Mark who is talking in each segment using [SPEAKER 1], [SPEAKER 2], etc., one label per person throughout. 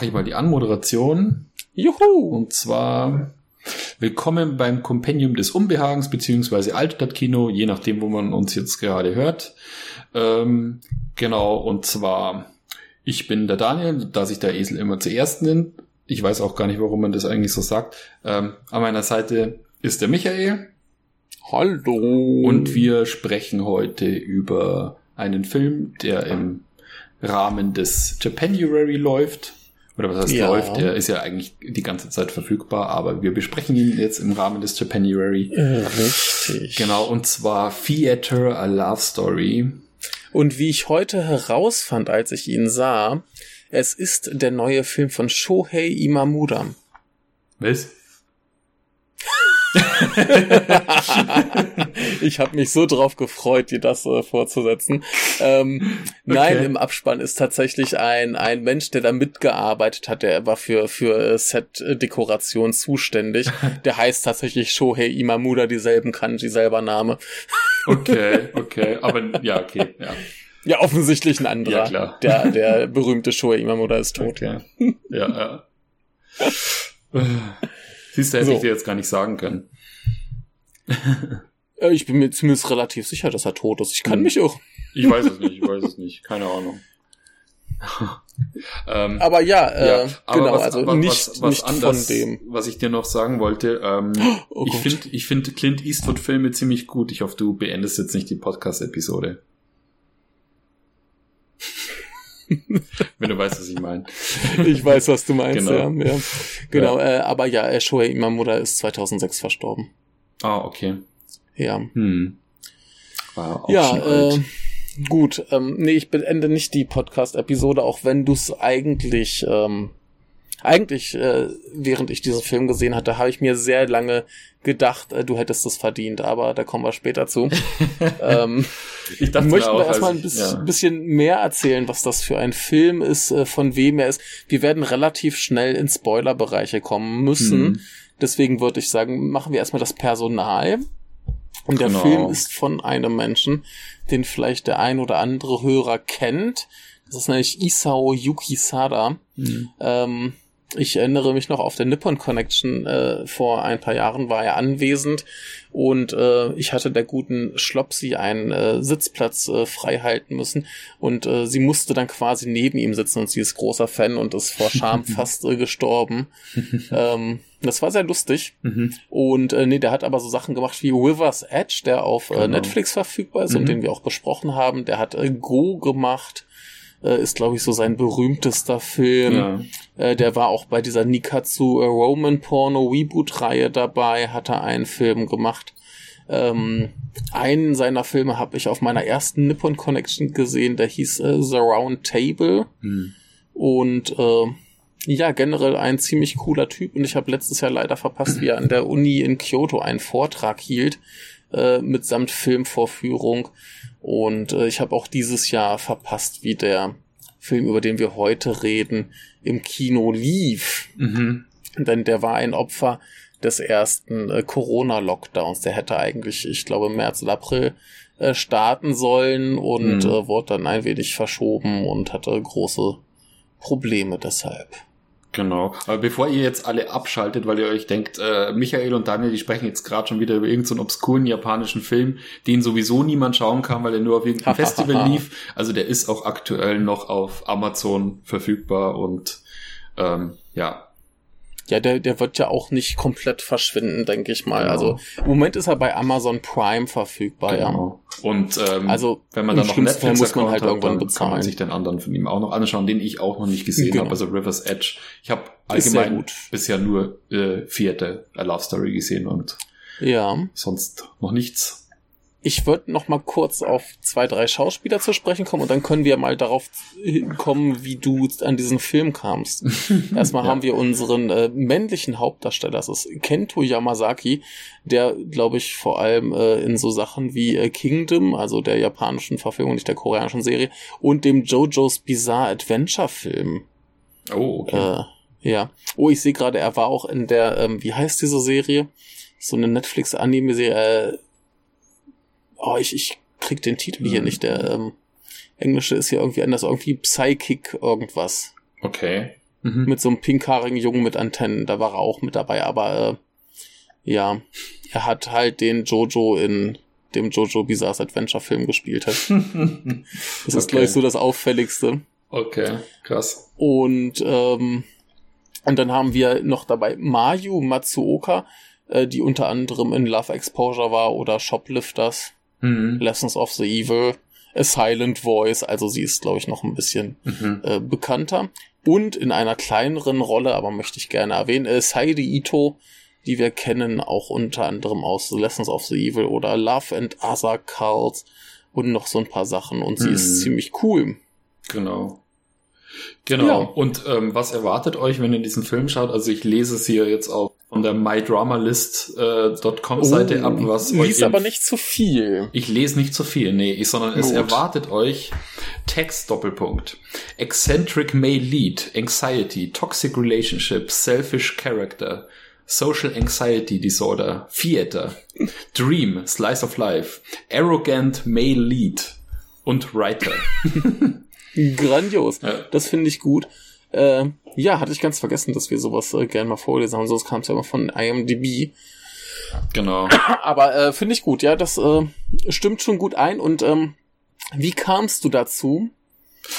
[SPEAKER 1] Mache ich mal die Anmoderation.
[SPEAKER 2] Juhu!
[SPEAKER 1] Und zwar willkommen beim Kompendium des Unbehagens beziehungsweise Altstadtkino, je nachdem, wo man uns jetzt gerade hört. Ähm, genau, und zwar ich bin der Daniel, da sich der Esel immer zuerst nennt. Ich weiß auch gar nicht, warum man das eigentlich so sagt. Ähm, an meiner Seite ist der Michael.
[SPEAKER 2] Hallo.
[SPEAKER 1] Und wir sprechen heute über einen Film, der im Rahmen des Japanuary läuft. Oder was heißt
[SPEAKER 2] Ja.
[SPEAKER 1] läuft? Der ist ja eigentlich die ganze Zeit verfügbar, aber wir besprechen ihn jetzt im Rahmen des Japanuary.
[SPEAKER 2] Äh, Richtig.
[SPEAKER 1] Genau, und zwar Theater, a Love Story.
[SPEAKER 2] Und wie ich heute herausfand, als ich ihn sah, es ist der neue Film von Shohei Imamura.
[SPEAKER 1] Was?
[SPEAKER 2] ich habe mich so drauf gefreut, dir das äh, vorzusetzen. Ähm, Nein, im Abspann ist tatsächlich ein, ein Mensch, der da mitgearbeitet hat, der war für, für äh, Set-Dekoration zuständig. Der heißt tatsächlich Shohei Imamura, dieselben Kanji, selber Name.
[SPEAKER 1] Okay, okay. Aber ja, okay, ja.
[SPEAKER 2] Ja, offensichtlich ein anderer.
[SPEAKER 1] Ja, klar.
[SPEAKER 2] Der, der berühmte Shohei Imamura ist tot.
[SPEAKER 1] Okay. Ja, ja. Siehst du, hätte
[SPEAKER 2] So.
[SPEAKER 1] ich dir jetzt gar nicht sagen können.
[SPEAKER 2] Äh, Ich bin mir zumindest relativ sicher, dass er tot ist. Ich kann
[SPEAKER 1] Hm.
[SPEAKER 2] mich irren.
[SPEAKER 1] Ich weiß es nicht, ich weiß es nicht. Keine Ahnung. ähm,
[SPEAKER 2] Aber ja, äh,
[SPEAKER 1] ja, aber
[SPEAKER 2] genau,
[SPEAKER 1] was,
[SPEAKER 2] also
[SPEAKER 1] aber
[SPEAKER 2] nicht,
[SPEAKER 1] was, was
[SPEAKER 2] nicht
[SPEAKER 1] anders,
[SPEAKER 2] von dem.
[SPEAKER 1] was ich dir noch sagen wollte, ähm,
[SPEAKER 2] Oh
[SPEAKER 1] ich finde ich find Clint Eastwood Filme ziemlich gut. Ich hoffe, du beendest jetzt nicht die Podcast-Episode. Wenn du weißt, was ich meine.
[SPEAKER 2] Ich weiß, was du meinst,
[SPEAKER 1] Genau.
[SPEAKER 2] ja. ja. Genau, Äh, aber ja, äh, Shohei Imamura ist 2006 verstorben.
[SPEAKER 1] Ah, okay.
[SPEAKER 2] Ja.
[SPEAKER 1] Hm. War auch
[SPEAKER 2] ja,
[SPEAKER 1] schon alt.
[SPEAKER 2] äh, gut. Ähm, nee, ich beende nicht die Podcast-Episode, auch wenn du es eigentlich, ähm, eigentlich, äh, während ich diesen Film gesehen hatte, habe ich mir sehr lange gedacht, äh, du hättest es verdient, aber da kommen wir später zu. ähm,
[SPEAKER 1] ich dachte
[SPEAKER 2] wir möchten
[SPEAKER 1] als
[SPEAKER 2] erstmal ein bisschen,
[SPEAKER 1] ja.
[SPEAKER 2] bisschen mehr erzählen, was das für ein Film ist, äh, von wem er ist. Wir werden relativ schnell in Spoilerbereiche kommen müssen.
[SPEAKER 1] Hm.
[SPEAKER 2] Deswegen würde ich sagen, machen wir erstmal das Personal. Und der
[SPEAKER 1] Genau.
[SPEAKER 2] Film ist von einem Menschen, den vielleicht der ein oder andere Hörer kennt. Das ist nämlich Isao Yukisada.
[SPEAKER 1] Hm.
[SPEAKER 2] Ähm, ich erinnere mich noch auf der Nippon Connection äh, vor ein paar Jahren war er anwesend und äh, ich hatte der guten Schlopsi einen äh, Sitzplatz äh, frei halten müssen und äh, sie musste dann quasi neben ihm sitzen und sie ist großer Fan und ist vor Scham fast äh, gestorben. ähm, das war sehr lustig.
[SPEAKER 1] Mhm.
[SPEAKER 2] Und äh, nee, der hat aber so Sachen gemacht wie River's Edge, der auf äh,
[SPEAKER 1] Genau.
[SPEAKER 2] Netflix verfügbar ist und
[SPEAKER 1] Mhm.
[SPEAKER 2] den wir auch besprochen haben. Der hat äh, Go gemacht, äh, ist glaube ich so sein berühmtester Film.
[SPEAKER 1] Ja.
[SPEAKER 2] Äh, der war auch bei dieser Nikatsu äh, Roman Porno Reboot Reihe dabei, hat er einen Film gemacht. Ähm, einen seiner Filme habe ich auf meiner ersten Nippon Connection gesehen, der hieß äh, The Round Table.
[SPEAKER 1] Hm.
[SPEAKER 2] Und äh, ja, generell ein ziemlich cooler Typ. Und ich habe letztes Jahr leider verpasst, wie er an der Uni in Kyoto einen Vortrag hielt, äh, mitsamt Filmvorführung. Und äh, ich habe auch dieses Jahr verpasst, wie der Film, über den wir heute reden, im Kino lief.
[SPEAKER 1] Mhm.
[SPEAKER 2] Denn der war ein Opfer des ersten äh, Corona-Lockdowns. Der hätte eigentlich, ich glaube, März oder April äh, starten sollen und
[SPEAKER 1] Mhm.
[SPEAKER 2] äh, wurde dann ein wenig verschoben und hatte große Probleme deshalb.
[SPEAKER 1] Genau. Aber bevor ihr jetzt alle abschaltet, weil ihr euch denkt, äh, Michael und Daniel, die sprechen jetzt gerade schon wieder über irgendeinen so obskuren japanischen Film, den sowieso niemand schauen kann, weil er nur auf irgendeinem Festival lief. Also der ist auch aktuell noch auf Amazon verfügbar und ähm, ja,
[SPEAKER 2] Ja, der, der wird ja auch nicht komplett verschwinden, denke ich mal.
[SPEAKER 1] Genau.
[SPEAKER 2] Also im Moment ist er bei Amazon Prime verfügbar, ja.
[SPEAKER 1] genau. Und ähm,
[SPEAKER 2] Also
[SPEAKER 1] wenn man dann noch
[SPEAKER 2] Fall muss man halt
[SPEAKER 1] hat,
[SPEAKER 2] irgendwann
[SPEAKER 1] dann kann
[SPEAKER 2] bezahlen.
[SPEAKER 1] man sich den anderen von ihm auch noch anschauen, den ich auch noch nicht gesehen
[SPEAKER 2] Genau.
[SPEAKER 1] habe, also River's Edge. Ich habe allgemein
[SPEAKER 2] gut.
[SPEAKER 1] bisher nur äh, vierte A Love Story gesehen und
[SPEAKER 2] Ja.
[SPEAKER 1] sonst noch nichts.
[SPEAKER 2] Ich würde noch mal kurz auf zwei, drei Schauspieler zu sprechen kommen und dann können wir mal darauf kommen, wie du an diesen Film kamst. Erstmal
[SPEAKER 1] Ja.
[SPEAKER 2] haben wir unseren äh, männlichen Hauptdarsteller, das ist Kento Yamazaki, der, glaube ich, vor allem äh, in so Sachen wie äh, Kingdom, also der japanischen Verfilmung, nicht der koreanischen Serie, und dem JoJo's Bizarre Adventure Film
[SPEAKER 1] Oh, okay.
[SPEAKER 2] äh, ja. Oh, ich sehe gerade, er war auch in der, ähm, wie heißt diese Serie? So eine Netflix-Anime-Serie. Oh, ich, ich krieg den Titel hier
[SPEAKER 1] Mhm.
[SPEAKER 2] nicht. Der, ähm, englische ist hier irgendwie anders, irgendwie Psychic irgendwas.
[SPEAKER 1] Okay.
[SPEAKER 2] Mhm. Mit so einem pinkhaarigen Jungen mit Antennen, da war er auch mit dabei, aber äh, ja, er hat halt den Jojo in dem Jojo Bizarre Adventure Film gespielt hat. das ist, okay. glaube ich, so das Auffälligste.
[SPEAKER 1] Okay, krass.
[SPEAKER 2] Und, ähm, und dann haben wir noch dabei Mayu Matsuoka, äh, die unter anderem in Love Exposure war oder Shoplifters, mhm. Lessons of the Evil, A Silent Voice, also sie ist, glaube ich, noch ein bisschen mhm. äh, bekannter. Und in einer kleineren Rolle, aber möchte ich gerne erwähnen, äh, Saidi Ito, die wir kennen, auch unter anderem aus The Lessons of the Evil oder Love and Other Cults und noch so ein paar Sachen. Und sie mhm. ist ziemlich cool.
[SPEAKER 1] Genau. Genau. Ja. Und ähm, was erwartet euch, wenn ihr diesen Film schaut? Also ich lese es hier jetzt auch von der mydramalist.com äh, Seite
[SPEAKER 2] oh, ab, was euch. Lies aber nicht zu viel.
[SPEAKER 1] Ich lese nicht zu viel, nee, ich, sondern Gut. es erwartet euch Text Doppelpunkt. Eccentric may lead, anxiety, toxic relationship, selfish character, social anxiety disorder, theater, dream, slice of life, arrogant may lead und writer.
[SPEAKER 2] Grandios. Ja. Das finde ich gut. Äh, ja, hatte ich ganz vergessen, dass wir sowas äh, gerne mal vorlesen haben. Sonst kam es ja immer von IMDb.
[SPEAKER 1] Genau.
[SPEAKER 2] Aber äh, finde ich gut, ja, das äh, stimmt schon gut ein. Und ähm, wie kamst du dazu,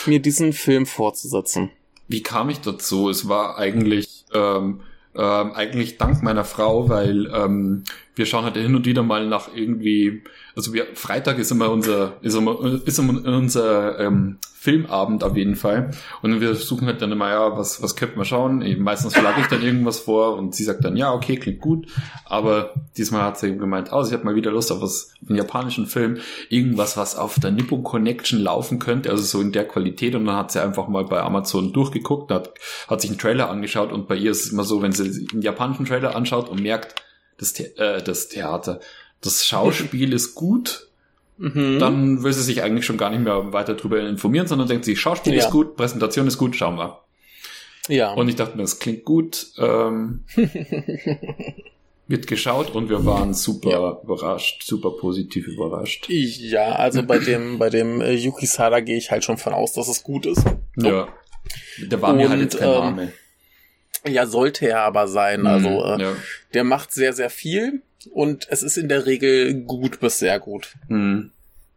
[SPEAKER 2] mir diesen Film fortzusetzen?
[SPEAKER 1] Wie kam ich dazu? Es war eigentlich ähm, ähm, eigentlich dank meiner Frau, weil ähm, wir schauen halt hin und wieder mal nach irgendwie, also wir Freitag ist immer unser ist immer, ist immer unser ähm, Filmabend auf jeden Fall. Und wir suchen halt dann immer ja was was könnte man schauen. Meistens schlage ich dann irgendwas vor und sie sagt dann ja okay klingt gut, aber diesmal hat sie eben gemeint, oh, sie hat mal wieder Lust auf was einen japanischen Film, irgendwas was auf der Nippon Connection laufen könnte, also so in der Qualität. Und dann hat sie einfach mal bei Amazon durchgeguckt, hat hat sich einen Trailer angeschaut. Und bei ihr ist es immer so, wenn sie einen japanischen Trailer anschaut und merkt das, The äh, das Theater, das Schauspiel ist gut, mhm. dann will sie sich eigentlich schon gar nicht mehr weiter darüber informieren, sondern denkt sich, Schauspiel ja. ist gut, Präsentation ist gut, schauen wir. Ja. Und ich dachte mir, das klingt gut. Ähm, wird geschaut und wir waren super ja. überrascht, super positiv überrascht.
[SPEAKER 2] Ja, also bei dem, bei dem äh, Yuki Sada gehe ich halt schon von aus, dass es gut ist.
[SPEAKER 1] So. Ja. Der war und, mir halt jetzt kein ähm, Name.
[SPEAKER 2] Ja, sollte er aber sein. Also mhm, äh, ja. der macht sehr, sehr viel und es ist in der Regel gut bis sehr gut. Mhm.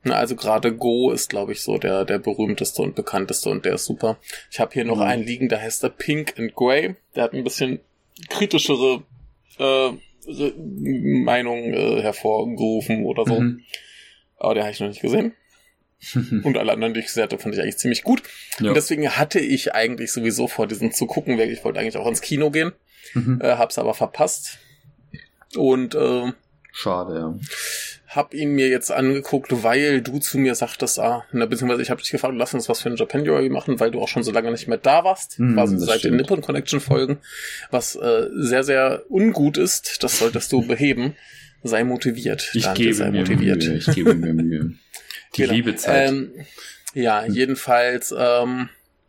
[SPEAKER 2] Also gerade Go ist, glaube ich, so der, der berühmteste und bekannteste und der ist super. Ich habe hier noch mhm. einen liegen, der heißt der Pink and Grey. Der hat ein bisschen kritischere äh, Meinung äh, hervorgerufen oder so. Mhm. Aber den habe ich noch nicht gesehen. und alle anderen, die ich gesehen hatte, fand ich eigentlich ziemlich gut. Ja. Und deswegen hatte ich eigentlich sowieso vor, diesen zu gucken. Ich wollte eigentlich auch ins Kino gehen, mhm. äh, hab's aber verpasst. Und äh,
[SPEAKER 1] schade, ja.
[SPEAKER 2] Hab ihn mir jetzt angeguckt, weil du zu mir sagtest, ah, na, beziehungsweise ich habe dich gefragt, lass uns was für ein Japan Joy machen, weil du auch schon so lange nicht mehr da warst, mm, quasi seit stimmt. den Nippon Connection Folgen, was äh, sehr, sehr ungut ist. Das solltest du beheben. Sei motiviert.
[SPEAKER 1] Ich Dante, gebe sei mir motiviert. Mühe. Ich gebe mir Mühe. Die genau. Liebezeit.
[SPEAKER 2] Ähm, ja, jedenfalls ähm,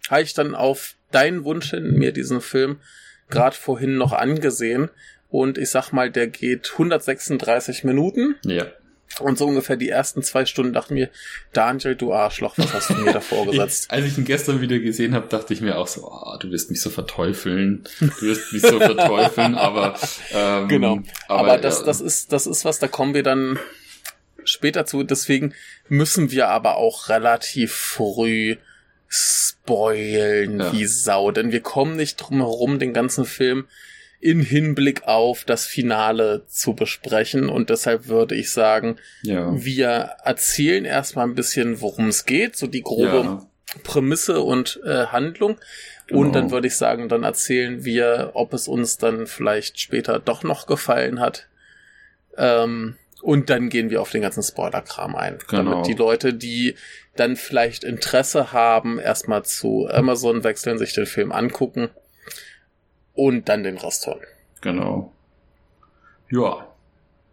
[SPEAKER 2] habe ich dann auf deinen Wunsch hin mir diesen Film gerade vorhin noch angesehen. Und ich sag mal, der geht 136 Minuten.
[SPEAKER 1] Ja.
[SPEAKER 2] Und so ungefähr die ersten zwei Stunden dachte mir, Daniel, du Arschloch, was hast du mir da vorgesetzt?
[SPEAKER 1] als ich ihn gestern wieder gesehen habe, dachte ich mir auch so, oh, du wirst mich so verteufeln, du wirst mich so verteufeln, aber
[SPEAKER 2] ähm, genau. Aber, aber das, ja. das ist, das ist was, da kommen wir dann später zu. Deswegen müssen wir aber auch relativ früh spoilen ja. wie Sau, denn wir kommen nicht drum herum, den ganzen Film in Hinblick auf das Finale zu besprechen und deshalb würde ich sagen, ja. wir erzählen erstmal ein bisschen, worum es geht, so die grobe ja. Prämisse und äh, Handlung. Genau. Und dann würde ich sagen, dann erzählen wir, ob es uns dann vielleicht später doch noch gefallen hat. Ähm, und dann gehen wir auf den ganzen Spoiler-Kram ein. Genau. Damit die Leute, die dann vielleicht Interesse haben, erstmal zu Amazon wechseln, sich den Film angucken und dann den Rest hören.
[SPEAKER 1] Genau. Ja.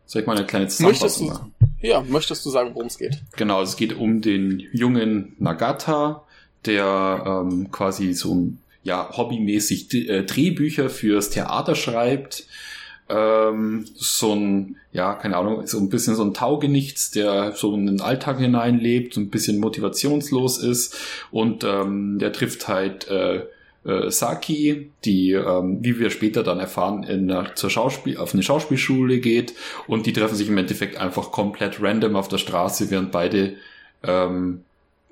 [SPEAKER 1] Soll ich mal eine kleine Zusammenfassung machen?
[SPEAKER 2] Ja, möchtest du sagen, worum es geht?
[SPEAKER 1] Genau, es geht um den jungen Nagata, der ähm, quasi so ja hobbymäßig äh, Drehbücher fürs Theater schreibt ähm, so ein, ja, keine Ahnung, so ein bisschen so ein Taugenichts, der so in den Alltag hineinlebt, so ein bisschen motivationslos ist. Und ähm, der trifft halt äh, äh, Saki, die, ähm, wie wir später dann erfahren, in, zur Schauspiel auf eine Schauspielschule geht. Und die treffen sich im Endeffekt einfach komplett random auf der Straße, während beide ähm,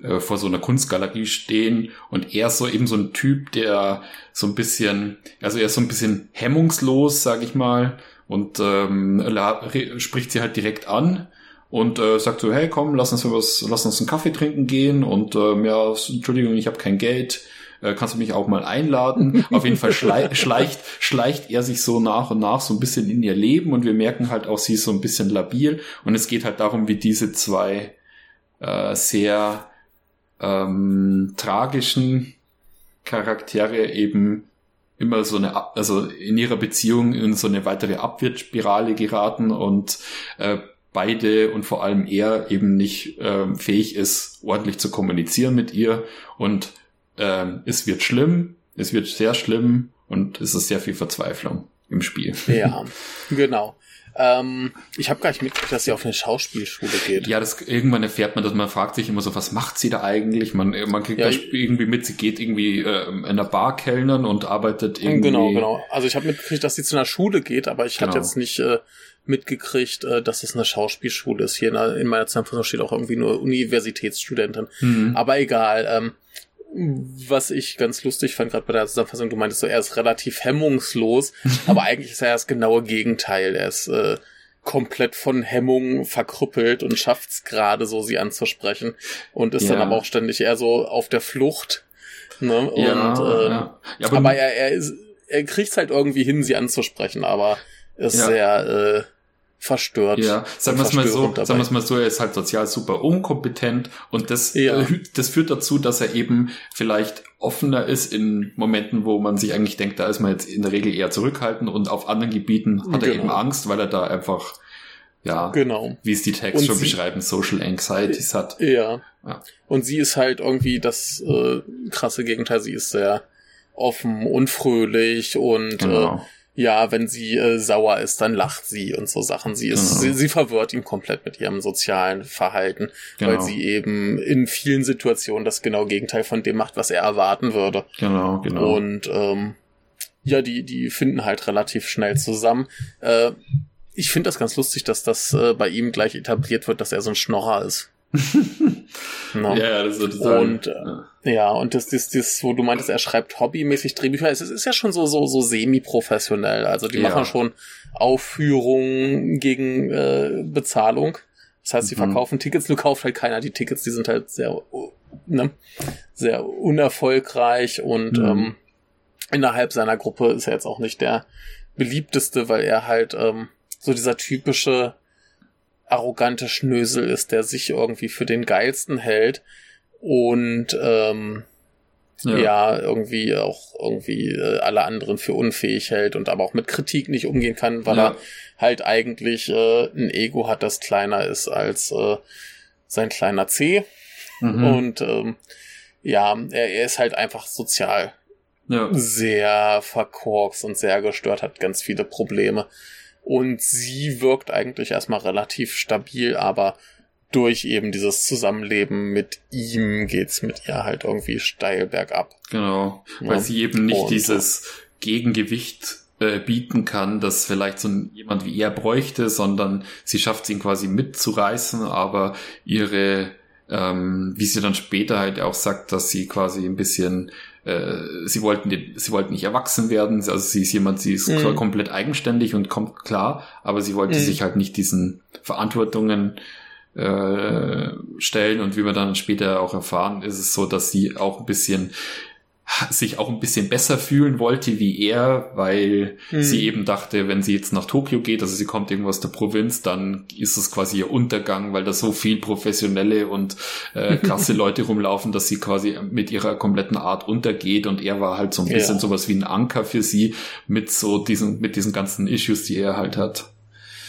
[SPEAKER 1] äh, vor so einer Kunstgalerie stehen und er ist so eben so ein Typ, der so ein bisschen, also er ist so ein bisschen hemmungslos, sag ich mal, und ähm, spricht sie halt direkt an und äh, sagt so, hey komm, lass uns was, lass uns einen Kaffee trinken gehen und ähm, ja, Entschuldigung, ich habe kein Geld, äh, kannst du mich auch mal einladen? Auf jeden Fall schlei schleicht, schleicht er sich so nach und nach so ein bisschen in ihr Leben und wir merken halt auch, sie ist so ein bisschen labil und es geht halt darum, wie diese zwei äh, sehr ähm, tragischen Charaktere eben immer so eine, also in ihrer Beziehung in so eine weitere Abwärtsspirale geraten und äh, beide und vor allem er eben nicht äh, fähig ist, ordentlich zu kommunizieren mit ihr und äh, es wird schlimm, es wird sehr schlimm und es ist sehr viel Verzweiflung im Spiel.
[SPEAKER 2] Ja, genau. Ähm, ich habe gar nicht mitgekriegt, dass sie auf eine Schauspielschule geht.
[SPEAKER 1] Ja, das irgendwann erfährt man, dass man fragt sich immer so, was macht sie da eigentlich? Man, man kriegt ja, irgendwie mit, sie geht irgendwie äh, in einer Bar kellnern und arbeitet irgendwie.
[SPEAKER 2] Genau, genau. Also ich habe mitgekriegt, dass sie zu einer Schule geht, aber ich genau. hatte jetzt nicht äh, mitgekriegt, äh, dass es eine Schauspielschule ist. Hier in, in meiner Zusammenfassung steht auch irgendwie nur Universitätsstudentin. Mhm. Aber egal. Ähm, was ich ganz lustig fand, gerade bei der Zusammenfassung, du meintest so, er ist relativ hemmungslos, aber eigentlich ist er das genaue Gegenteil. Er ist äh, komplett von Hemmung verkrüppelt und schafft es gerade so, sie anzusprechen und ist ja. dann aber auch ständig eher so auf der Flucht. Ne? Und, ja, ähm, ja. ja aber, aber er, er, ist, er kriegt es halt irgendwie hin, sie anzusprechen, aber ist sehr äh, verstört.
[SPEAKER 1] Ja, sagen wir es mal so, dabei. sagen wir es mal so, er ist halt sozial super unkompetent und das, ja. äh, das führt dazu, dass er eben vielleicht offener ist in Momenten, wo man sich eigentlich denkt, da ist man jetzt in der Regel eher zurückhaltend und auf anderen Gebieten hat genau. er eben Angst, weil er da einfach ja,
[SPEAKER 2] genau.
[SPEAKER 1] wie es die Texte schon sie, beschreiben, Social Anxieties hat.
[SPEAKER 2] Ja. ja. Und sie ist halt irgendwie das äh, krasse Gegenteil. Sie ist sehr offen und fröhlich und genau. äh, ja, wenn sie äh, sauer ist, dann lacht sie und so Sachen. Sie ist, genau. sie, sie verwirrt ihn komplett mit ihrem sozialen Verhalten, genau. weil sie eben in vielen Situationen das genau Gegenteil von dem macht, was er erwarten würde.
[SPEAKER 1] Genau, genau.
[SPEAKER 2] Und ähm, ja, die, die finden halt relativ schnell zusammen. Äh, ich finde das ganz lustig, dass das äh, bei ihm gleich etabliert wird, dass er so ein Schnorrer ist.
[SPEAKER 1] no. Ja, das
[SPEAKER 2] ist und äh, ja. und das, das, das, wo du meintest, er schreibt hobbymäßig Drehbücher, es ist, ist ja schon so, so, so semi-professionell. Also die ja. machen schon Aufführungen gegen äh, Bezahlung. Das heißt, sie mhm. verkaufen Tickets, nur kauft halt keiner die Tickets, die sind halt sehr, ne, sehr unerfolgreich und mhm. ähm, innerhalb seiner Gruppe ist er jetzt auch nicht der beliebteste, weil er halt ähm, so dieser typische arrogante Schnösel ist, der sich irgendwie für den geilsten hält und ähm, ja. ja. irgendwie auch irgendwie äh, alle anderen für unfähig hält und aber auch mit Kritik nicht umgehen kann, weil ja. er halt eigentlich äh, ein Ego hat, das kleiner ist als äh, sein kleiner C. Mhm. Und ähm, ja, er, er ist halt einfach sozial ja. sehr verkorkst und sehr gestört, hat ganz viele Probleme. Und sie wirkt eigentlich erstmal relativ stabil, aber durch eben dieses Zusammenleben mit ihm geht's mit ihr halt irgendwie steil bergab.
[SPEAKER 1] Genau, weil ja. sie eben nicht und, dieses Gegengewicht äh, bieten kann, das vielleicht so jemand wie er bräuchte, sondern sie schafft es ihn quasi mitzureißen, aber ihre, ähm, wie sie dann später halt auch sagt, dass sie quasi ein bisschen äh, sie wollten sie wollten nicht erwachsen werden, also sie ist jemand, sie ist mhm. komplett eigenständig und kommt klar, aber sie wollte mhm. sich halt nicht diesen Verantwortungen äh, stellen und wie wir dann später auch erfahren, ist es so, dass sie auch ein bisschen sich auch ein bisschen besser fühlen wollte wie er, weil mhm. sie eben dachte, wenn sie jetzt nach Tokio geht, also sie kommt irgendwo aus der Provinz, dann ist es quasi ihr Untergang, weil da so viel professionelle und äh, klasse Leute rumlaufen, dass sie quasi mit ihrer kompletten Art untergeht und er war halt so ein bisschen ja. sowas wie ein Anker für sie mit so diesen, mit diesen ganzen Issues, die er halt hat.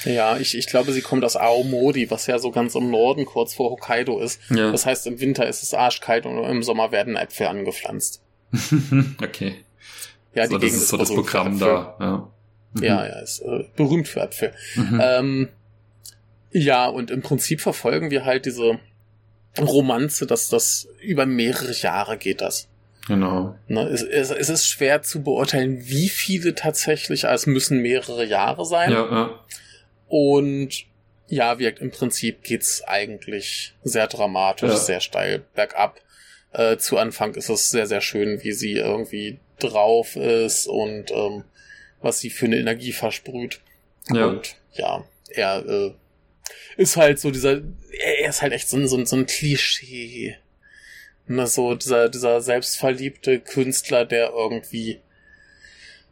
[SPEAKER 2] Ja, ich, ich glaube, sie kommt aus Aomori, was ja so ganz im Norden, kurz vor Hokkaido ist. Ja. Das heißt, im Winter ist es arschkalt und im Sommer werden Äpfel angepflanzt.
[SPEAKER 1] okay.
[SPEAKER 2] Ja,
[SPEAKER 1] so, die das Gegend ist so das Programm da. Ja.
[SPEAKER 2] Mhm. Ja, ja, ist äh, berühmt für Äpfel. Mhm. Ähm, ja, und im Prinzip verfolgen wir halt diese Romanze, dass das über mehrere Jahre geht das.
[SPEAKER 1] Genau.
[SPEAKER 2] Ne, es, es, es, ist schwer zu beurteilen, wie viele tatsächlich, also es müssen mehrere Jahre sein.
[SPEAKER 1] Ja, ja.
[SPEAKER 2] Und ja, wirkt im Prinzip geht's eigentlich sehr dramatisch, ja. sehr steil bergab. Äh, zu Anfang ist es sehr, sehr schön, wie sie irgendwie drauf ist und ähm, was sie für eine Energie versprüht. Ja. Und ja, er äh, ist halt so dieser, er ist halt echt so ein, so ein, so ein Klischee. Ne, so dieser, dieser selbstverliebte Künstler, der irgendwie,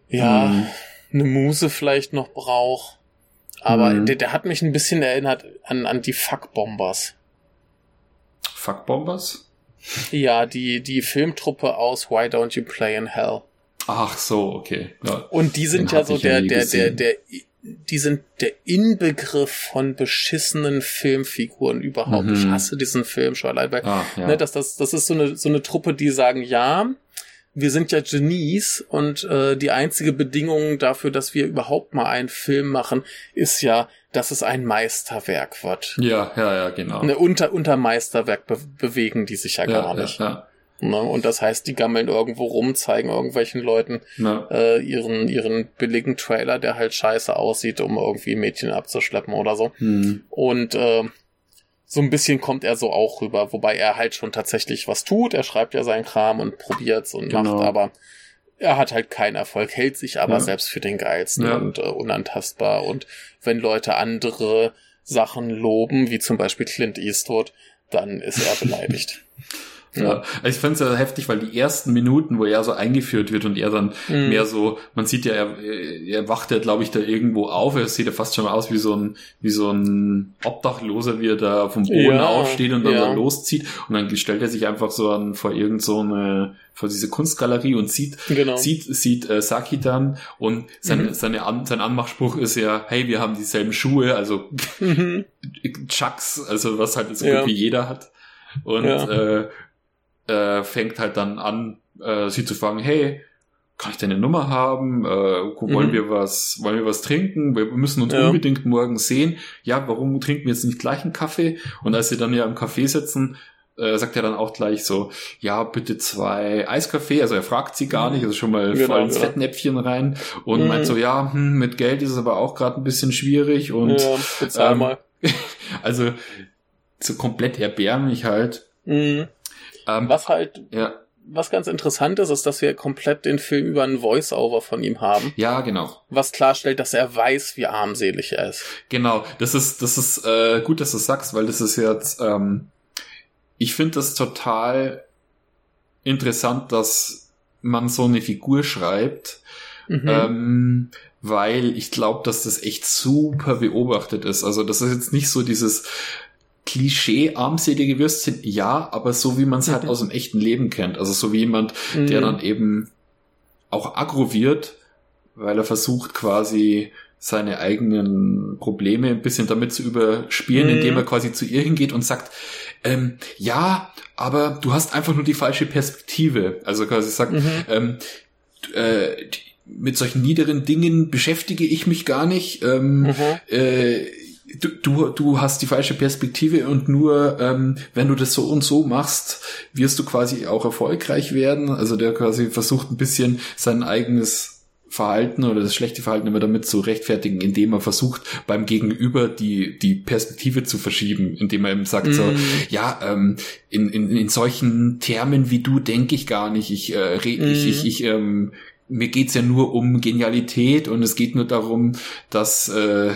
[SPEAKER 2] ja, mhm. eine Muse vielleicht noch braucht. Aber mhm. der, der hat mich ein bisschen erinnert an, an die Fuckbombers.
[SPEAKER 1] Fuckbombers?
[SPEAKER 2] Ja, die, die Filmtruppe aus Why Don't You Play in Hell.
[SPEAKER 1] Ach so, okay.
[SPEAKER 2] Ja, und die sind ja so der, der, der, der, die sind der Inbegriff von beschissenen Filmfiguren überhaupt. Mhm. Ich hasse diesen Film schon allein, weil, ah, ja. ne, das, das, das ist so eine, so eine Truppe, die sagen, ja, wir sind ja Genies und äh, die einzige Bedingung dafür, dass wir überhaupt mal einen Film machen, ist ja, dass es ein Meisterwerk wird.
[SPEAKER 1] Ja, ja, ja, genau.
[SPEAKER 2] Ne, unter, unter Meisterwerk be bewegen die sich ja, ja gar nicht. Ja, ja. Ne? Und das heißt, die gammeln irgendwo rum, zeigen irgendwelchen Leuten äh, ihren, ihren billigen Trailer, der halt scheiße aussieht, um irgendwie Mädchen abzuschleppen oder so.
[SPEAKER 1] Hm.
[SPEAKER 2] Und äh, so ein bisschen kommt er so auch rüber, wobei er halt schon tatsächlich was tut. Er schreibt ja seinen Kram und probiert's und genau. macht, aber er hat halt keinen Erfolg, hält sich aber ja. selbst für den geilsten ja. und äh, unantastbar. Und wenn Leute andere Sachen loben, wie zum Beispiel Clint Eastwood, dann ist er beleidigt.
[SPEAKER 1] Ja, ich finde es ja heftig, weil die ersten Minuten, wo er so eingeführt wird und er dann mhm. mehr so, man sieht ja, er, er wacht ja, glaube ich, da irgendwo auf, er sieht ja fast schon aus wie so ein, wie so ein Obdachloser, wie er da vom Boden ja, aufsteht und dann ja. so loszieht und dann stellt er sich einfach so an vor irgend so eine, vor diese Kunstgalerie und sieht, genau. sieht, sieht äh, Saki dann und sein, mhm. seine An, sein Anmachspruch ist ja, hey, wir haben dieselben Schuhe, also mhm. Chucks, also was halt so ja. gut wie jeder hat. Und äh, äh, fängt halt dann an, äh, sie zu fragen, hey, kann ich deine Nummer haben? Äh, wollen mhm. wir was, wollen wir was trinken? Wir müssen uns ja. unbedingt morgen sehen. Ja, warum trinken wir jetzt nicht gleich einen Kaffee? Und als sie dann ja im Café sitzen, äh, sagt er dann auch gleich so, ja, bitte zwei Eiskaffee. Also er fragt sie gar nicht, also schon mal genau, voll ins ja. Fettnäpfchen rein und mhm. meint so, ja, hm, mit Geld ist es aber auch gerade ein bisschen schwierig und ja,
[SPEAKER 2] ähm, mal.
[SPEAKER 1] also so komplett erbärmlich halt.
[SPEAKER 2] Mhm. Ähm, was halt, ja. was ganz interessant ist, ist, dass wir komplett den Film über einen Voice-Over von ihm haben.
[SPEAKER 1] Ja, genau.
[SPEAKER 2] Was klarstellt, dass er weiß, wie armselig er ist.
[SPEAKER 1] Genau, das ist, das ist äh, gut, dass du sagst, weil das ist jetzt, ähm, ich finde das total interessant, dass man so eine Figur schreibt, mhm. ähm, weil ich glaube, dass das echt super beobachtet ist. Also das ist jetzt nicht so dieses Klischee armselige Würstchen, ja, aber so wie man es halt aus dem echten Leben kennt. Also so wie jemand, mhm. der dann eben auch aggro wird, weil er versucht quasi seine eigenen Probleme ein bisschen damit zu überspielen, mhm. indem er quasi zu ihr hingeht und sagt, ähm, ja, aber du hast einfach nur die falsche Perspektive. Also quasi sagt, mhm. ähm, äh, mit solchen niederen Dingen beschäftige ich mich gar nicht. Ähm, mhm. äh, du, du, du hast die falsche Perspektive und nur ähm, wenn du das so und so machst, wirst du quasi auch erfolgreich werden. Also der quasi versucht ein bisschen sein eigenes Verhalten oder das schlechte Verhalten immer damit zu rechtfertigen, indem er versucht, beim Gegenüber die, die Perspektive zu verschieben, indem er eben sagt mm. so, mhm. ja, ähm, in, in, in solchen Termen wie du denke ich gar nicht. Ich, äh, red, mm. ich, ich, ich ähm, mir geht's ja nur um Genialität und es geht nur darum, dass äh,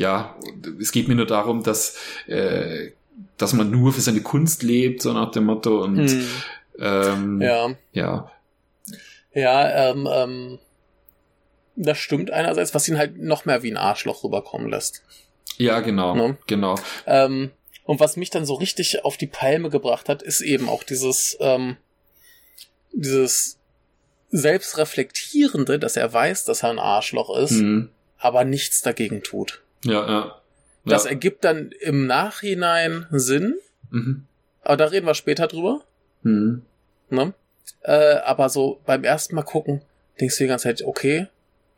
[SPEAKER 1] ja, es geht mir nur darum, dass, äh, dass man nur für seine Kunst lebt, so nach dem Motto und hm. ähm,
[SPEAKER 2] ja.
[SPEAKER 1] Ja,
[SPEAKER 2] ja ähm, ähm, das stimmt einerseits, was ihn halt noch mehr wie ein Arschloch rüberkommen lässt.
[SPEAKER 1] Ja, genau, ne? genau.
[SPEAKER 2] Ähm, und was mich dann so richtig auf die Palme gebracht hat, ist eben auch dieses, ähm, dieses Selbstreflektierende, dass er weiß, dass er ein Arschloch ist, mhm. aber nichts dagegen tut.
[SPEAKER 1] Ja, ja.
[SPEAKER 2] Das ergibt dann im Nachhinein Sinn. Mhm. Aber da reden wir später drüber.
[SPEAKER 1] Mhm.
[SPEAKER 2] Ne? Äh, aber so beim ersten Mal gucken, denkst du die ganze Zeit, okay,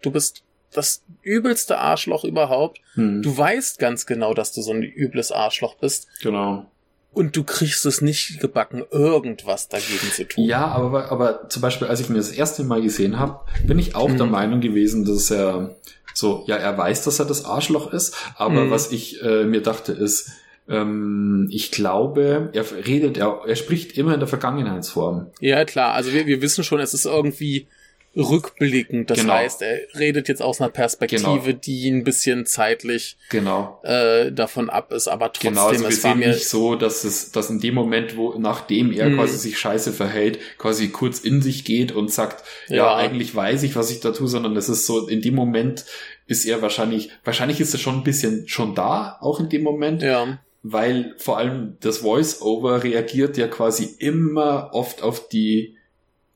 [SPEAKER 2] du bist das übelste Arschloch überhaupt.
[SPEAKER 1] Hm.
[SPEAKER 2] Du weißt ganz genau, dass du so ein übles Arschloch bist.
[SPEAKER 1] Genau.
[SPEAKER 2] Und du kriegst es nicht gebacken, irgendwas dagegen zu tun.
[SPEAKER 1] Ja, aber, aber zum Beispiel, als ich mir das erste Mal gesehen habe, bin ich auch
[SPEAKER 2] Mhm.
[SPEAKER 1] der Meinung gewesen, dass er so, ja, er weiß, dass er das Arschloch ist, aber
[SPEAKER 2] Mhm.
[SPEAKER 1] was ich äh, mir dachte ist, ähm, ich glaube, er redet, er, er spricht immer in der Vergangenheitsform.
[SPEAKER 2] Ja, klar. Also wir, wir wissen schon, es ist irgendwie rückblickend. Das
[SPEAKER 1] Genau.
[SPEAKER 2] heißt, er redet jetzt aus einer Perspektive,
[SPEAKER 1] Genau.
[SPEAKER 2] die ein bisschen zeitlich
[SPEAKER 1] Genau.
[SPEAKER 2] äh, davon ab ist. Aber trotzdem,
[SPEAKER 1] Genau, also
[SPEAKER 2] es war mir...
[SPEAKER 1] nicht so, dass es, dass in dem Moment, wo, nachdem er
[SPEAKER 2] Mhm.
[SPEAKER 1] quasi sich scheiße verhält, quasi kurz in sich geht und sagt, ja,
[SPEAKER 2] Ja.
[SPEAKER 1] eigentlich weiß ich, was ich da tue, sondern es ist so, in dem Moment ist er wahrscheinlich, wahrscheinlich ist er schon ein bisschen schon da, auch in dem Moment,
[SPEAKER 2] Ja,
[SPEAKER 1] weil vor allem das Voice-Over reagiert ja quasi immer oft auf die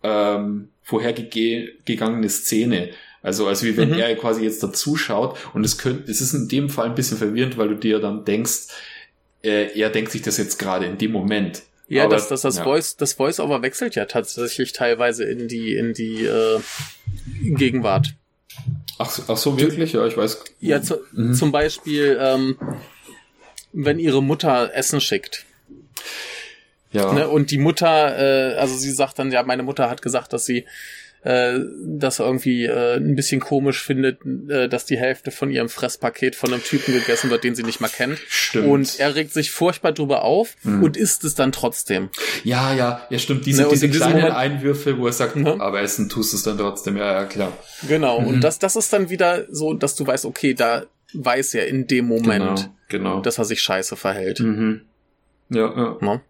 [SPEAKER 1] ähm, vorhergegangene Szene. Also, also wie wenn
[SPEAKER 2] Mhm.
[SPEAKER 1] er quasi jetzt dazu schaut und es könnte, es ist in dem Fall ein bisschen verwirrend, weil du dir dann denkst, äh, er denkt sich das jetzt gerade in dem Moment.
[SPEAKER 2] ja
[SPEAKER 1] Aber-
[SPEAKER 2] das, das, das,
[SPEAKER 1] ja.
[SPEAKER 2] Voice, das Voice-Over wechselt ja tatsächlich teilweise in die, in die äh, Gegenwart.
[SPEAKER 1] Ach, so- ach so, wirklich? Ja, ich weiß.
[SPEAKER 2] Ja, zu,
[SPEAKER 1] Mhm.
[SPEAKER 2] zum Beispiel, ähm, wenn ihre Mutter Essen schickt.
[SPEAKER 1] Ja.
[SPEAKER 2] Ne? Und die Mutter, äh, also sie sagt dann, ja, meine Mutter hat gesagt, dass sie äh, das irgendwie äh, ein bisschen komisch findet, äh, dass die Hälfte von ihrem Fresspaket von einem Typen gegessen wird, den sie nicht mal kennt.
[SPEAKER 1] Stimmt.
[SPEAKER 2] Und er regt sich furchtbar drüber auf
[SPEAKER 1] Mhm.
[SPEAKER 2] und isst es dann trotzdem.
[SPEAKER 1] ja, ja, ja, stimmt. Diese,
[SPEAKER 2] Ne,
[SPEAKER 1] diese kleinen
[SPEAKER 2] Moment-
[SPEAKER 1] Einwürfe, wo er sagt,
[SPEAKER 2] Mhm.
[SPEAKER 1] aber essen tust du es dann trotzdem. Ja, ja, klar.
[SPEAKER 2] Genau.
[SPEAKER 1] Mhm.
[SPEAKER 2] Und das, das ist dann wieder so, dass du weißt, okay, da weiß er in dem Moment,
[SPEAKER 1] Genau. genau.
[SPEAKER 2] dass er sich scheiße verhält.
[SPEAKER 1] mhm. Ja, ja.
[SPEAKER 2] Ne?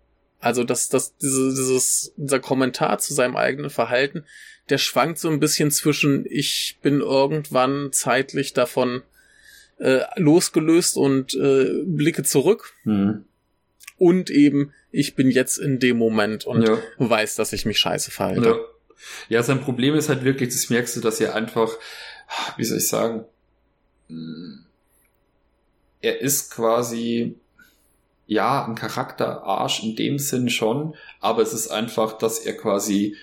[SPEAKER 2] Also das, das, diese, dieses, dieser Kommentar zu seinem eigenen Verhalten, der schwankt so ein bisschen zwischen, ich bin irgendwann zeitlich davon äh, losgelöst und äh, blicke zurück
[SPEAKER 1] Mhm.
[SPEAKER 2] und eben, ich bin jetzt in dem Moment und
[SPEAKER 1] ja.
[SPEAKER 2] weiß, dass ich mich scheiße verhalte.
[SPEAKER 1] Ja. ja, sein Problem ist halt wirklich, das merkst du, dass er einfach, wie soll ich sagen, er ist quasi, ja, ein Charakterarsch in dem Sinn schon, aber es ist einfach, dass er quasi,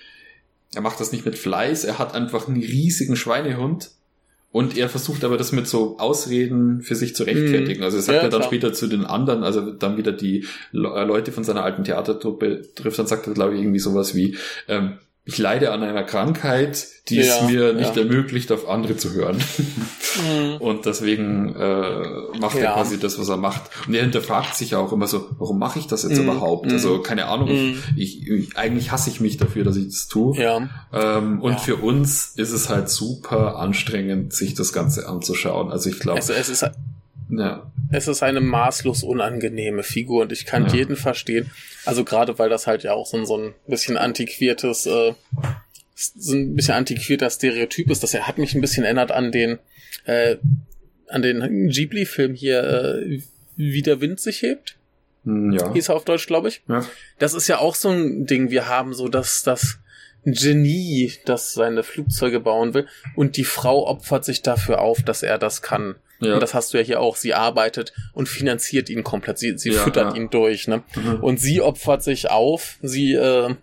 [SPEAKER 1] er macht das nicht mit Fleiß, er hat einfach einen riesigen Schweinehund und er versucht aber das mit so Ausreden für sich zu rechtfertigen. Also er sagt
[SPEAKER 2] Ja,
[SPEAKER 1] ja, dann
[SPEAKER 2] klar.
[SPEAKER 1] später zu den anderen, also dann wieder die äh, Leute von seiner alten Theatertruppe trifft, dann sagt er, glaube ich, irgendwie sowas wie, ähm, ich leide an einer Krankheit, die es
[SPEAKER 2] Ja,
[SPEAKER 1] mir nicht
[SPEAKER 2] ja.
[SPEAKER 1] ermöglicht, auf andere zu hören.
[SPEAKER 2] Mhm.
[SPEAKER 1] Und deswegen äh, macht er
[SPEAKER 2] Ja.
[SPEAKER 1] quasi das, was er macht. Und er hinterfragt sich auch immer so, warum mache ich das jetzt
[SPEAKER 2] Mhm,
[SPEAKER 1] überhaupt?
[SPEAKER 2] mhm.
[SPEAKER 1] Also keine Ahnung,
[SPEAKER 2] Mhm.
[SPEAKER 1] ich, ich, eigentlich hasse ich mich dafür, dass ich das tue.
[SPEAKER 2] Ja.
[SPEAKER 1] Ähm, und für uns ist es halt super anstrengend, sich das Ganze anzuschauen. Also ich glaube,
[SPEAKER 2] Also es ist,
[SPEAKER 1] ja,
[SPEAKER 2] es ist eine maßlos unangenehme Figur und ich kann
[SPEAKER 1] Ja.
[SPEAKER 2] jeden verstehen. Also gerade weil das halt ja auch so ein, so ein bisschen antiquiertes, äh, so ein bisschen antiquierter Stereotyp ist. Das er hat mich ein bisschen erinnert an den, äh, an den Ghibli-Film hier, äh, Wie der Wind sich hebt.
[SPEAKER 1] Hm, ja,
[SPEAKER 2] Hieß er auf Deutsch, glaube ich.
[SPEAKER 1] ja,
[SPEAKER 2] Das ist ja auch so ein Ding. Wir haben so das, das Genie, das seine Flugzeuge bauen will. Und die Frau opfert sich dafür auf, dass er das kann.
[SPEAKER 1] Ja,
[SPEAKER 2] Und das hast du ja hier auch. Sie arbeitet und finanziert ihn komplett. Sie, sie
[SPEAKER 1] Ja,
[SPEAKER 2] füttert
[SPEAKER 1] ja.
[SPEAKER 2] ihn durch. Ne?
[SPEAKER 1] Mhm.
[SPEAKER 2] Und sie opfert sich auf. Sie äh,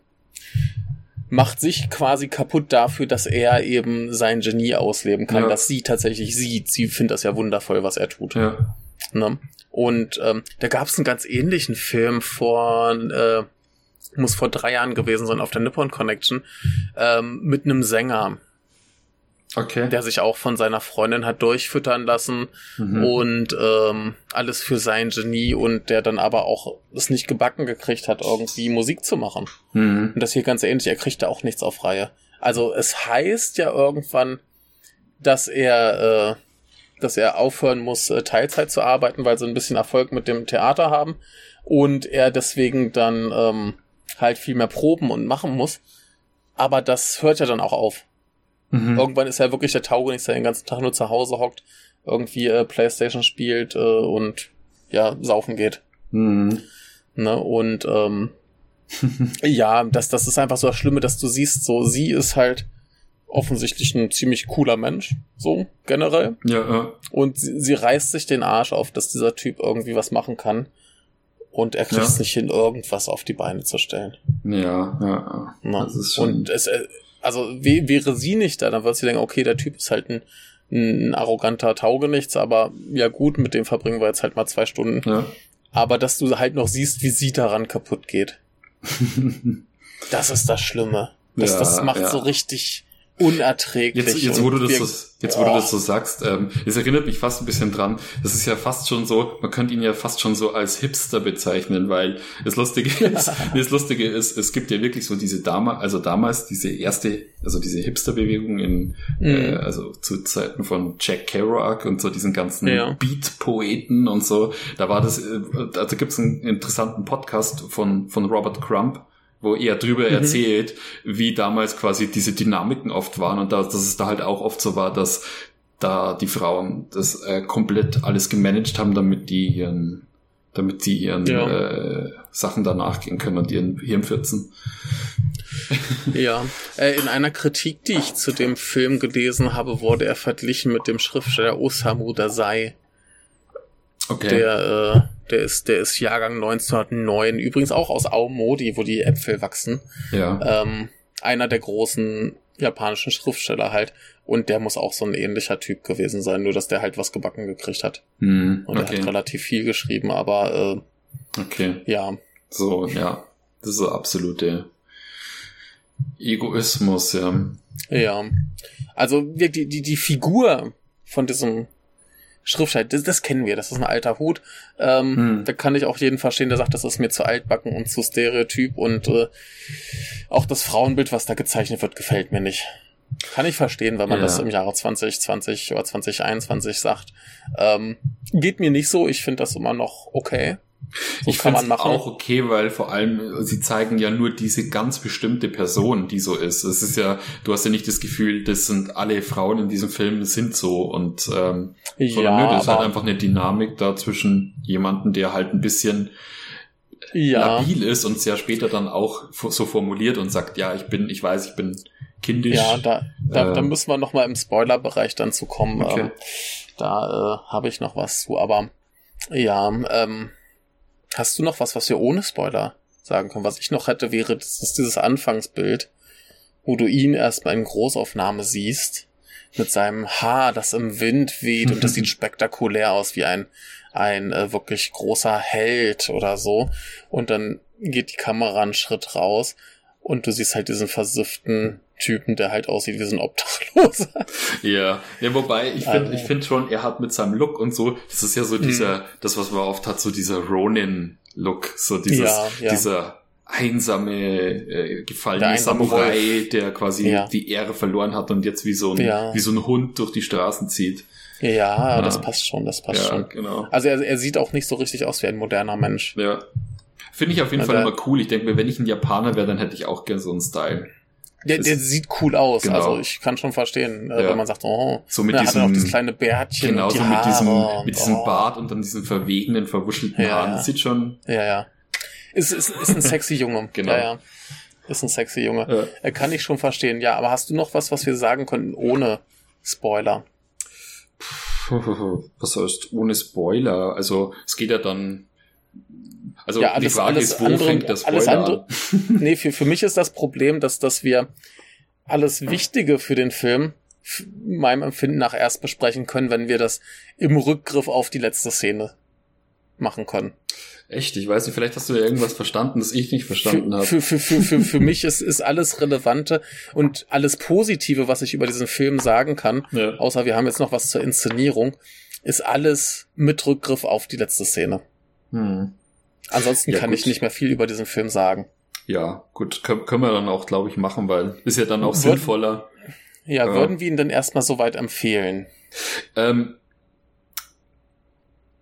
[SPEAKER 2] macht sich quasi kaputt dafür, dass er eben sein Genie ausleben kann, dass sie tatsächlich sieht. Sie findet das ja wundervoll, was er tut.
[SPEAKER 1] ja,
[SPEAKER 2] Ne? Und ähm, da gab es einen ganz ähnlichen Film vor, äh, muss vor drei Jahren gewesen sein, auf der Nippon Connection, ähm, mit einem Sänger,
[SPEAKER 1] okay.
[SPEAKER 2] der sich auch von seiner Freundin hat durchfüttern lassen
[SPEAKER 1] Mhm.
[SPEAKER 2] und ähm, alles für sein Genie und der dann aber auch es nicht gebacken gekriegt hat, irgendwie Musik zu machen.
[SPEAKER 1] Mhm.
[SPEAKER 2] Und das hier ganz ähnlich, er kriegt da auch nichts auf Reihe. Also es heißt ja irgendwann, dass er, äh, dass er aufhören muss, äh, Teilzeit zu arbeiten, weil sie ein bisschen Erfolg mit dem Theater haben und er deswegen dann ähm, halt viel mehr proben und machen muss. Aber das hört ja dann auch auf.
[SPEAKER 1] Mhm.
[SPEAKER 2] Irgendwann ist er wirklich der Taugenichts, der den ganzen Tag nur zu Hause hockt, irgendwie äh, Playstation spielt äh, und ja, saufen geht.
[SPEAKER 1] Mhm.
[SPEAKER 2] Ne? Und ähm, ja, das, das ist einfach so das Schlimme, dass du siehst, so sie ist halt offensichtlich ein ziemlich cooler Mensch, so generell.
[SPEAKER 1] Ja, ja.
[SPEAKER 2] Und sie, sie reißt sich den Arsch auf, dass dieser Typ irgendwie was machen kann. Und er kriegt
[SPEAKER 1] Ja.
[SPEAKER 2] es nicht hin, irgendwas auf die Beine zu stellen.
[SPEAKER 1] Ja, ja, ja.
[SPEAKER 2] Ne?
[SPEAKER 1] Das ist schon.
[SPEAKER 2] Und es, äh, also wä- wäre sie nicht da, dann würde sie denken, okay, der Typ ist halt ein, ein arroganter Taugenichts, aber ja gut, mit dem verbringen wir jetzt halt mal zwei Stunden.
[SPEAKER 1] Ja.
[SPEAKER 2] Aber dass du halt noch siehst, wie sie daran kaputt geht. das ist das Schlimme. Das,
[SPEAKER 1] Ja,
[SPEAKER 2] das macht
[SPEAKER 1] ja.
[SPEAKER 2] so richtig unerträglich.
[SPEAKER 1] Jetzt, jetzt, wo du das
[SPEAKER 2] wir-
[SPEAKER 1] so, jetzt, wo du
[SPEAKER 2] Oh.
[SPEAKER 1] das so sagst, ähm, es erinnert mich fast ein bisschen dran. Das ist ja fast schon so, man könnte ihn ja fast schon so als Hipster bezeichnen, weil das Lustige ist, das Lustige ist, es gibt ja wirklich so diese Dame, also damals diese erste, also diese Hipster-Bewegung in, äh,
[SPEAKER 2] Mhm.
[SPEAKER 1] also zu Zeiten von Jack Kerouac und so diesen ganzen
[SPEAKER 2] Ja.
[SPEAKER 1] Beat-Poeten und so. Da war das, äh, also gibt's einen interessanten Podcast von, von Robert Crump, wo er drüber
[SPEAKER 2] Mhm.
[SPEAKER 1] erzählt, wie damals quasi diese Dynamiken oft waren und da, dass es da halt auch oft so war, dass da die Frauen das äh, komplett alles gemanagt haben, damit die ihren, damit die ihren
[SPEAKER 2] Ja.
[SPEAKER 1] äh, Sachen da nachgehen können und ihren Hirnpfützen.
[SPEAKER 2] Ja, äh, in einer Kritik, die ich zu dem Film gelesen habe, wurde er verglichen mit dem Schriftsteller Osamu Dazai.
[SPEAKER 1] Okay.
[SPEAKER 2] Der, äh, der ist, der ist Jahrgang 1909, übrigens auch aus Aomori, wo die Äpfel wachsen.
[SPEAKER 1] ja.
[SPEAKER 2] Ähm, einer der großen japanischen Schriftsteller halt. Und der muss auch so ein ähnlicher Typ gewesen sein, nur dass der halt was gebacken gekriegt hat.
[SPEAKER 1] Hm,
[SPEAKER 2] Und er
[SPEAKER 1] okay.
[SPEAKER 2] hat relativ viel geschrieben, aber
[SPEAKER 1] okay.
[SPEAKER 2] äh, ja,
[SPEAKER 1] So, ja. Das ist so absolute Egoismus, ja.
[SPEAKER 2] Ja. Also die, die, die Figur von diesem Schriftsteller, das, das kennen wir, das ist ein alter Hut. Ähm,
[SPEAKER 1] Hm.
[SPEAKER 2] Da kann ich auch jeden verstehen, der sagt, das ist mir zu altbacken und zu stereotyp und äh, auch das Frauenbild, was da gezeichnet wird, gefällt mir nicht. Kann ich verstehen, wenn man
[SPEAKER 1] Ja.
[SPEAKER 2] das im Jahre 2020 oder 2021 sagt. Ähm, geht mir nicht so, ich finde das immer noch okay. So
[SPEAKER 1] ich finde es auch okay, weil vor allem äh, sie zeigen ja nur diese ganz bestimmte Person, die so ist. Es ist ja, du hast ja nicht das Gefühl, das sind alle Frauen in diesem Film sind so und ähm, sondern nö, das ist halt einfach eine Dynamik da zwischen jemanden, der halt ein bisschen
[SPEAKER 2] ja.
[SPEAKER 1] labil ist und sehr später dann auch so formuliert und sagt, ja, ich bin, ich weiß, ich bin kindisch.
[SPEAKER 2] Ja, da, da, da
[SPEAKER 1] Ähm.
[SPEAKER 2] müssen wir noch mal im Spoiler-Bereich dann zu kommen.
[SPEAKER 1] Okay.
[SPEAKER 2] Ähm, da äh, habe ich noch was zu. Aber ja, ähm, hast du noch was, was wir ohne Spoiler sagen können? Was ich noch hätte, wäre das ist dieses Anfangsbild, wo du ihn erstmal in Großaufnahme siehst, mit seinem Haar, das im Wind weht und das sieht spektakulär aus, wie ein, ein äh, wirklich großer Held oder so. Und dann geht die Kamera einen Schritt raus und du siehst halt diesen versifften Typen, der halt aussieht wie so ein Obdachloser.
[SPEAKER 1] Ja, ja wobei ich finde
[SPEAKER 2] Also-
[SPEAKER 1] ich finde schon, er hat mit seinem Look und so, das ist ja so dieser, das was man oft hat, so dieser Ronin-Look, so dieses,
[SPEAKER 2] Ja, ja.
[SPEAKER 1] dieser einsame, äh,
[SPEAKER 2] Der
[SPEAKER 1] gefallene
[SPEAKER 2] einsame
[SPEAKER 1] Samurai, der quasi
[SPEAKER 2] Ja.
[SPEAKER 1] die Ehre verloren hat und jetzt wie so ein, wie so ein Hund durch die Straßen zieht.
[SPEAKER 2] Ja, das passt schon, das passt schon.
[SPEAKER 1] genau.
[SPEAKER 2] Also er, er sieht auch nicht so richtig aus wie ein moderner Mensch.
[SPEAKER 1] Ja. Finde ich auf jeden
[SPEAKER 2] Ja,
[SPEAKER 1] Fall immer cool. Ich denke mir, wenn ich ein Japaner wäre, dann hätte ich auch gern so einen Style.
[SPEAKER 2] Der, der sieht cool aus.
[SPEAKER 1] Genau.
[SPEAKER 2] Also ich kann schon verstehen, äh,
[SPEAKER 1] Ja.
[SPEAKER 2] wenn man sagt, oh,
[SPEAKER 1] So mit
[SPEAKER 2] er hat
[SPEAKER 1] diesem-
[SPEAKER 2] dann auch dieses kleine Bärtchen
[SPEAKER 1] Genau, so mit diesem, mit diesem
[SPEAKER 2] oh.
[SPEAKER 1] Bart und dann diesen verwegenen, verwuschelten
[SPEAKER 2] Ja,
[SPEAKER 1] Haaren.
[SPEAKER 2] ja.
[SPEAKER 1] Das sieht schon,
[SPEAKER 2] Ja, ja. Ist, ist, ist ein sexy Junge.
[SPEAKER 1] Genau.
[SPEAKER 2] Ja, ja. Ist ein sexy Junge.
[SPEAKER 1] äh,
[SPEAKER 2] Er kann ich schon verstehen. Ja, aber hast du noch was, was wir sagen könnten ohne Spoiler?
[SPEAKER 1] Was heißt ohne Spoiler? Also es geht ja dann. Also
[SPEAKER 2] Ja,
[SPEAKER 1] die
[SPEAKER 2] alles-
[SPEAKER 1] Frage
[SPEAKER 2] alles
[SPEAKER 1] ist, wo
[SPEAKER 2] andere-
[SPEAKER 1] fängt der
[SPEAKER 2] alles andere-
[SPEAKER 1] an?
[SPEAKER 2] nee, für, für mich ist das Problem, dass, dass wir alles Wichtige für den Film meinem Empfinden nach erst besprechen können, wenn wir das im Rückgriff auf die letzte Szene machen können.
[SPEAKER 1] Echt, ich weiß nicht, vielleicht hast du ja irgendwas verstanden, das ich nicht verstanden habe.
[SPEAKER 2] für, für, für, für, für mich ist, ist alles Relevante und alles Positive, was ich über diesen Film sagen kann,
[SPEAKER 1] Ja.
[SPEAKER 2] außer wir haben jetzt noch was zur Inszenierung, ist alles mit Rückgriff auf die letzte Szene.
[SPEAKER 1] Hm.
[SPEAKER 2] Ansonsten
[SPEAKER 1] Ja,
[SPEAKER 2] kann
[SPEAKER 1] gut.
[SPEAKER 2] ich nicht mehr viel über diesen Film sagen.
[SPEAKER 1] ja, gut, können, können wir dann auch, glaube ich, machen, weil ist ja dann auch
[SPEAKER 2] Würden-
[SPEAKER 1] sinnvoller.
[SPEAKER 2] Ja,
[SPEAKER 1] Ja.
[SPEAKER 2] würden wir ihn denn erstmal so weit empfehlen?
[SPEAKER 1] Ähm,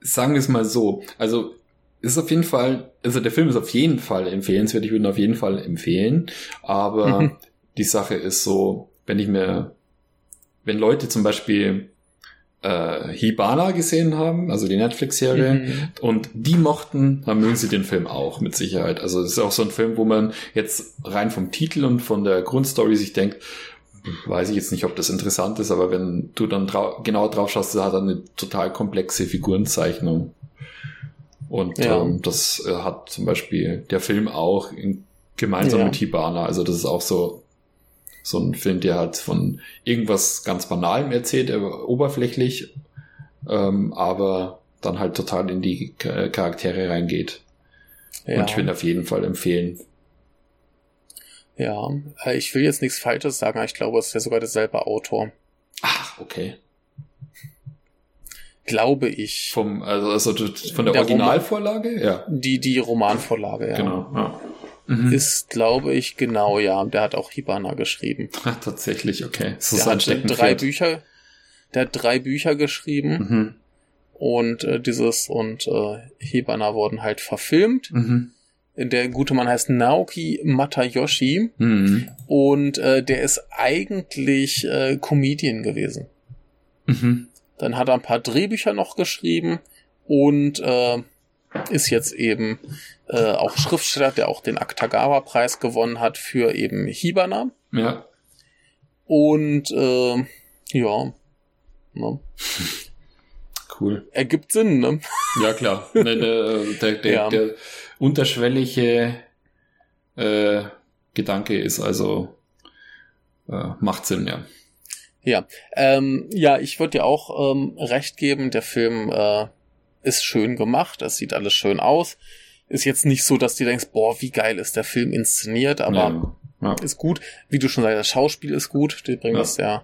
[SPEAKER 1] sagen wir es mal so. Also ist auf jeden Fall, also der Film ist auf jeden Fall empfehlenswert. Ich würde ihn auf jeden Fall empfehlen. Aber
[SPEAKER 2] Mhm.
[SPEAKER 1] die Sache ist so, wenn ich mir, wenn Leute zum Beispiel äh, Hibana gesehen haben, also die Netflix-Serie,
[SPEAKER 2] Mhm.
[SPEAKER 1] und die mochten, dann mögen sie den Film auch mit Sicherheit. Also es ist auch so ein Film, wo man jetzt rein vom Titel und von der Grundstory sich denkt, weiß ich jetzt nicht, ob das interessant ist, aber wenn du dann drau genau drauf schaust, hat er eine total komplexe Figurenzeichnung. Und
[SPEAKER 2] Ja.
[SPEAKER 1] ähm, das äh, hat zum Beispiel der Film auch in, gemeinsam
[SPEAKER 2] Ja.
[SPEAKER 1] mit Hibana. Also das ist auch so so ein Film, der halt von irgendwas ganz Banalem erzählt, oberflächlich, ähm, aber dann halt total in die Charaktere reingeht. Ja. Und ich will auf jeden Fall empfehlen.
[SPEAKER 2] Ja, äh, ich will jetzt nichts Falsches sagen, aber ich glaube, es ist ja sogar derselbe Autor.
[SPEAKER 1] Ach, okay.
[SPEAKER 2] Glaube ich.
[SPEAKER 1] Vom, also, also von der, der Originalvorlage?
[SPEAKER 2] Ja. Die, die Romanvorlage, ja.
[SPEAKER 1] Genau, ja.
[SPEAKER 2] Mhm. Ist, glaube ich, genau, ja. Der hat auch Hibana geschrieben.
[SPEAKER 1] Ach, tatsächlich, okay.
[SPEAKER 2] Das der hat drei Bücher, der hat drei Bücher geschrieben. Mhm. Und äh, dieses und äh, Hibana wurden halt verfilmt. Mhm. Der gute Mann heißt Naoki Matayoshi mhm. und äh, der ist eigentlich äh, Comedian gewesen. Mhm. Dann hat er ein paar Drehbücher noch geschrieben und äh, ist jetzt eben äh, auch Schriftsteller, der auch den Aktagawa-Preis gewonnen hat für eben Hibana.
[SPEAKER 1] Ja.
[SPEAKER 2] Und äh, ja. Ne?
[SPEAKER 1] Cool.
[SPEAKER 2] Ergibt Sinn, ne?
[SPEAKER 1] Ja, klar. der, der, der, ja. der unterschwellige äh, Gedanke ist also äh, macht Sinn, ja.
[SPEAKER 2] Ja, ähm, ja, ich würde dir auch ähm, recht geben. Der Film äh, ist schön gemacht, es sieht alles schön aus. Ist jetzt nicht so, dass du denkst, boah, wie geil ist der Film inszeniert, aber ja, ja. ist gut. Wie du schon sagst, das Schauspiel ist gut, die bringen ja. das ja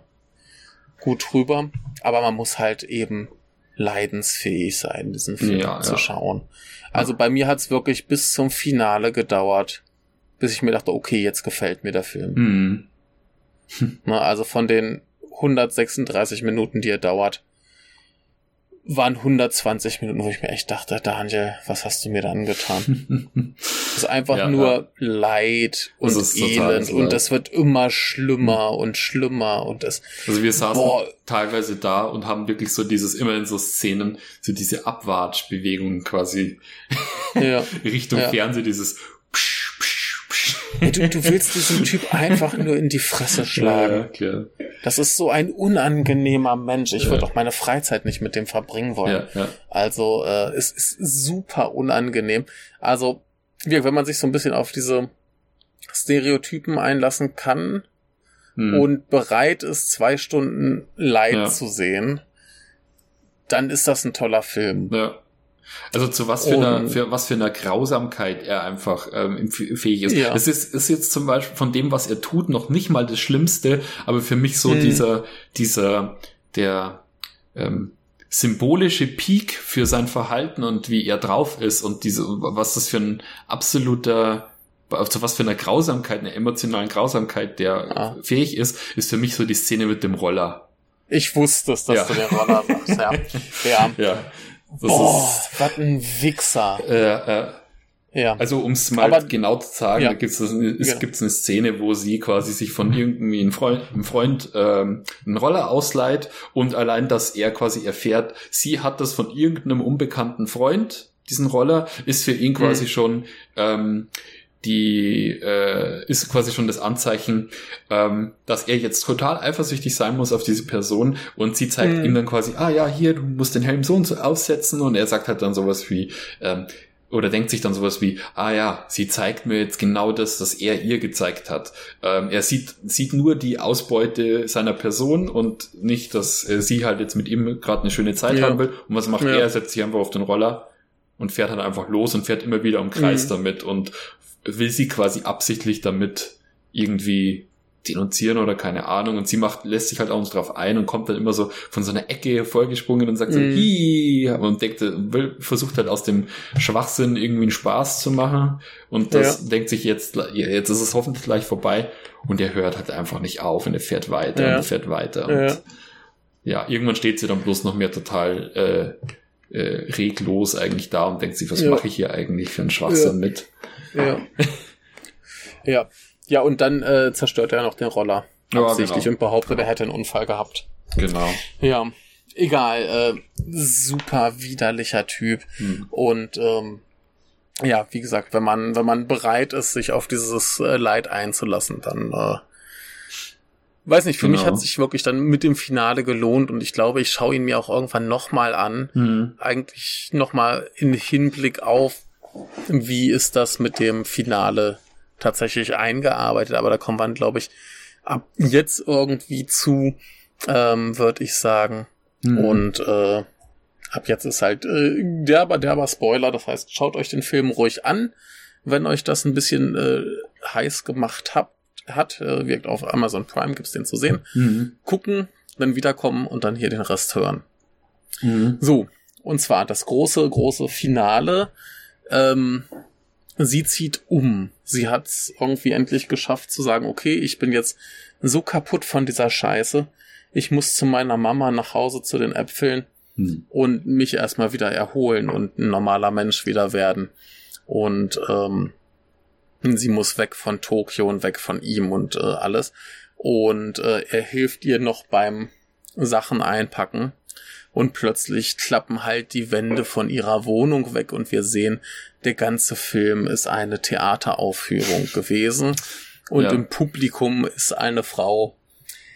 [SPEAKER 2] gut rüber. Aber man muss halt eben leidensfähig sein, diesen Film ja, zu schauen. Also bei mir hat's wirklich bis zum Finale gedauert, bis ich mir dachte, okay, jetzt gefällt mir der Film. Mhm. Na, also von den 136 Minuten, die er dauert, waren 120 Minuten, wo ich mir echt dachte, Daniel, was hast du mir da angetan? das ist einfach ja, nur ja. Leid und Elend und das wird immer schlimmer und schlimmer und das.
[SPEAKER 1] Also wir saßen boah. teilweise da und haben wirklich so dieses, immer in so Szenen, so diese Abwatschbewegungen quasi ja. Richtung Fernseh, dieses psch,
[SPEAKER 2] Du, du willst diesen Typ einfach nur in die Fresse schlagen. Ja. Das ist so ein unangenehmer Mensch. Ich ja. würde auch meine Freizeit nicht mit dem verbringen wollen. Ja. Also äh, es ist super unangenehm. Also, wenn man sich so ein bisschen auf diese Stereotypen einlassen kann hm. und bereit ist, zwei Stunden Leid zu sehen, dann ist das ein toller Film.
[SPEAKER 1] Ja. Also zu was für, einer, für was für einer Grausamkeit er einfach ähm, fähig ist. Ja. Es ist, ist jetzt zum Beispiel von dem, was er tut, noch nicht mal das Schlimmste, aber für mich so hm. dieser, dieser, der ähm, symbolische Peak für sein Verhalten und wie er drauf ist und diese, was das für ein absoluter zu was für einer Grausamkeit, einer emotionalen Grausamkeit der ah. fähig ist, ist für mich so die Szene mit dem Roller.
[SPEAKER 2] Ich wusste es, dass ja. du den Roller sagst, ja.
[SPEAKER 1] ja. ja.
[SPEAKER 2] Das oh, was ein Wichser.
[SPEAKER 1] Äh, äh, ja. Also um es mal Aber, genau zu sagen, ja. gibt es ja. gibt's eine Szene, wo sie quasi sich von irgendwie einem Freund, einem Freund ähm, einen Roller ausleiht und allein, dass er quasi erfährt, sie hat das von irgendeinem unbekannten Freund, diesen Roller, ist für ihn quasi mhm. schon ähm, die äh, ist quasi schon das Anzeichen, ähm, dass er jetzt total eifersüchtig sein muss auf diese Person und sie zeigt mhm. ihm dann quasi, ah ja, hier, du musst den Helm so und so aufsetzen und er sagt halt dann sowas wie, ähm, oder denkt sich dann sowas wie, ah ja, sie zeigt mir jetzt genau das, was er ihr gezeigt hat. Ähm, er sieht, sieht nur die Ausbeute seiner Person und nicht, dass äh, sie halt jetzt mit ihm gerade eine schöne Zeit ja. haben will. Und was macht ja. er? Er setzt sich einfach auf den Roller und fährt halt einfach los und fährt immer wieder im Kreis mhm. damit und will sie quasi absichtlich damit irgendwie denunzieren oder keine Ahnung und sie macht, lässt sich halt auch nicht drauf ein und kommt dann immer so von so einer Ecke vorgesprungen und sagt so, mm. Hi! und denkt, will, versucht halt aus dem Schwachsinn irgendwie einen Spaß zu machen und das ja. denkt sich jetzt, jetzt ist es hoffentlich gleich vorbei und er hört halt einfach nicht auf und er fährt weiter ja. und er fährt weiter und ja. ja, irgendwann steht sie dann bloß noch mehr total äh, äh, reglos eigentlich da und denkt sich, was mache ich hier eigentlich für einen Schwachsinn mit?
[SPEAKER 2] Ja. ja. Ja, und dann äh, zerstört er noch den Roller. Absichtlich genau. und behauptet, er hätte einen Unfall gehabt.
[SPEAKER 1] Genau.
[SPEAKER 2] Ja. Egal, äh, super widerlicher Typ. Hm. Und ähm, ja, wie gesagt, wenn man, wenn man bereit ist, sich auf dieses äh, Leid einzulassen, dann äh, weiß nicht, für genau. mich hat sich wirklich dann mit dem Finale gelohnt und ich glaube, ich schaue ihn mir auch irgendwann nochmal an. Mhm. Eigentlich nochmal in Hinblick auf wie ist das mit dem Finale tatsächlich eingearbeitet, aber da kommen wir, glaube ich, ab jetzt irgendwie zu, ähm, würde ich sagen. Mhm. Und äh, ab jetzt ist halt äh, derber, derber Spoiler. Das heißt, schaut euch den Film ruhig an, wenn euch das ein bisschen äh, heiß gemacht habt, hat. Äh, wirkt auf Amazon Prime, gibt's den zu sehen. Mhm. Gucken, dann wiederkommen und dann hier den Rest hören. Mhm. So, und zwar das große, große Finale. Ähm, sie zieht um. Sie hat es irgendwie endlich geschafft zu sagen, okay, ich bin jetzt so kaputt von dieser Scheiße. Ich muss zu meiner Mama nach Hause zu den Äpfeln hm. und mich erstmal wieder erholen und ein normaler Mensch wieder werden. Und ähm, sie muss weg von Tokio und weg von ihm und äh, alles. Und äh, er hilft ihr noch beim Sachen einpacken und plötzlich klappen halt die Wände von ihrer Wohnung weg und wir sehen, der ganze Film ist eine Theateraufführung gewesen und ja. im Publikum ist eine Frau,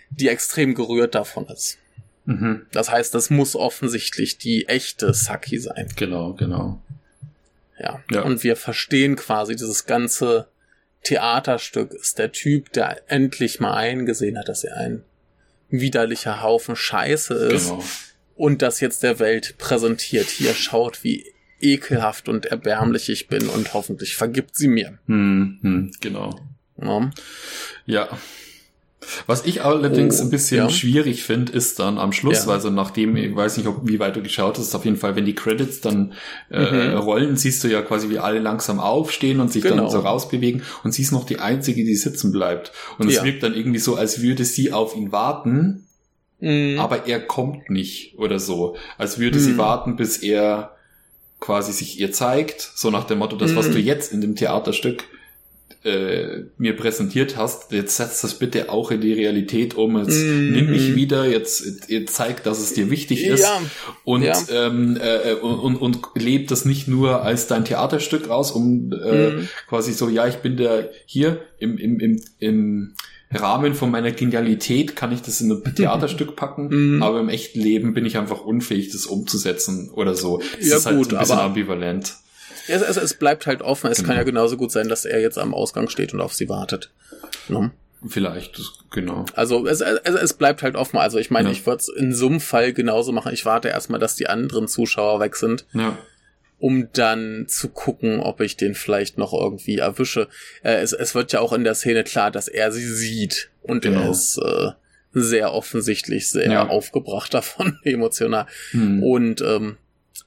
[SPEAKER 2] die extrem gerührt davon ist. Mhm. Das heißt, das muss offensichtlich die echte Saki sein.
[SPEAKER 1] Genau, genau.
[SPEAKER 2] Ja. ja. Und wir verstehen quasi dieses ganze Theaterstück ist der Typ, der endlich mal eingesehen hat, dass er ein widerlicher Haufen Scheiße ist. Genau und das jetzt der Welt präsentiert. Hier schaut, wie ekelhaft und erbärmlich ich bin und hoffentlich vergibt sie mir.
[SPEAKER 1] Hm, hm, genau. Ja. ja. Was ich allerdings oh, ein bisschen ja. schwierig finde, ist dann am Schluss, ja. also nachdem, ich weiß nicht, ob, wie weit du geschaut hast, auf jeden Fall, wenn die Credits dann äh, mhm. rollen, siehst du ja quasi, wie alle langsam aufstehen und sich genau. dann so rausbewegen und sie ist noch die Einzige, die sitzen bleibt. Und es ja. wirkt dann irgendwie so, als würde sie auf ihn warten mhm. aber er kommt nicht oder so. Als würde mhm. sie warten, bis er quasi sich ihr zeigt, so nach dem Motto, das, was mhm. du jetzt in dem Theaterstück äh, mir präsentiert hast, jetzt setzt das bitte auch in die Realität um, jetzt mm, nimm mich wieder, jetzt, jetzt zeig, dass es dir wichtig ist ja, und, ja. Ähm, äh, und, und, und lebt das nicht nur als dein Theaterstück raus, um äh, mm. quasi so, ja, ich bin der hier im, im, im, im Rahmen von meiner Genialität kann ich das in ein Theaterstück packen, mhm. aber im echten Leben bin ich einfach unfähig, das umzusetzen oder so. Das ja, ist halt gut, ein bisschen ambivalent.
[SPEAKER 2] Es, es, es bleibt halt offen. Es genau. kann ja genauso gut sein, dass er jetzt am Ausgang steht und auf sie wartet.
[SPEAKER 1] Ne? Vielleicht, genau.
[SPEAKER 2] Also es, es, es bleibt halt offen. Also ich meine, ja. ich würde es in so einem Fall genauso machen. Ich warte erstmal, dass die anderen Zuschauer weg sind. Ja um dann zu gucken, ob ich den vielleicht noch irgendwie erwische. Äh, es, es wird ja auch in der Szene klar, dass er sie sieht und genau. er ist äh, sehr offensichtlich sehr ja. aufgebracht davon, emotional. Hm. Und ähm,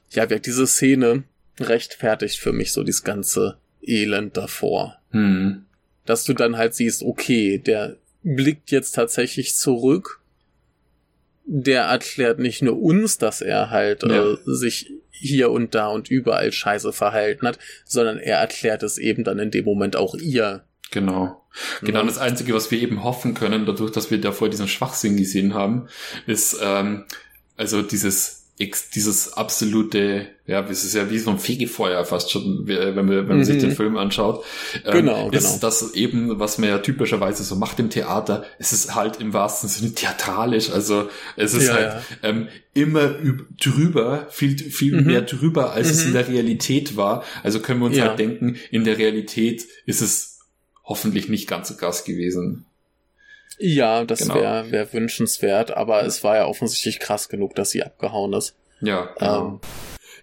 [SPEAKER 2] ja, wirkt diese Szene rechtfertigt für mich so dieses ganze Elend davor. Hm. Dass du dann halt siehst, okay, der blickt jetzt tatsächlich zurück der erklärt nicht nur uns, dass er halt ja. äh, sich hier und da und überall scheiße verhalten hat, sondern er erklärt es eben dann in dem Moment auch ihr.
[SPEAKER 1] Genau. Genau, ja. das Einzige, was wir eben hoffen können, dadurch, dass wir davor diesen Schwachsinn gesehen haben, ist ähm, also dieses dieses absolute, ja, es ist ja wie so ein Fegefeuer fast schon, wenn man, wenn man mhm. sich den Film anschaut. Ähm, genau, ist genau. das eben, was man ja typischerweise so macht im Theater, es ist halt im wahrsten Sinne theatralisch, also es ist ja, halt ja. Ähm, immer drüber, viel, viel mhm. mehr drüber, als mhm. es in mhm. der Realität war. Also können wir uns ja. halt denken, in der Realität ist es hoffentlich nicht ganz so krass gewesen.
[SPEAKER 2] Ja, das genau. wäre wär wünschenswert, aber es war ja offensichtlich krass genug, dass sie abgehauen ist.
[SPEAKER 1] Ja.
[SPEAKER 2] Genau. Ähm,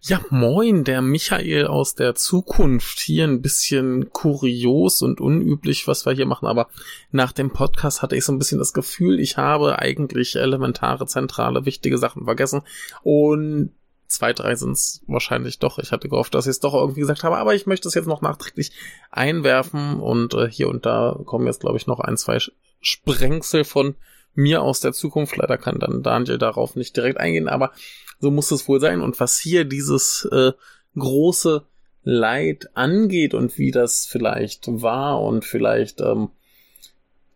[SPEAKER 2] ja, moin, der Michael aus der Zukunft. Hier ein bisschen kurios und unüblich, was wir hier machen, aber nach dem Podcast hatte ich so ein bisschen das Gefühl, ich habe eigentlich elementare, zentrale, wichtige Sachen vergessen. Und zwei, drei sind es wahrscheinlich doch. Ich hatte gehofft, dass ich es doch irgendwie gesagt habe, aber ich möchte es jetzt noch nachträglich einwerfen und äh, hier und da kommen jetzt, glaube ich, noch ein, zwei Sprengsel von mir aus der Zukunft. Leider kann dann Daniel darauf nicht direkt eingehen, aber so muss es wohl sein. Und was hier dieses äh, große Leid angeht und wie das vielleicht war und vielleicht ähm,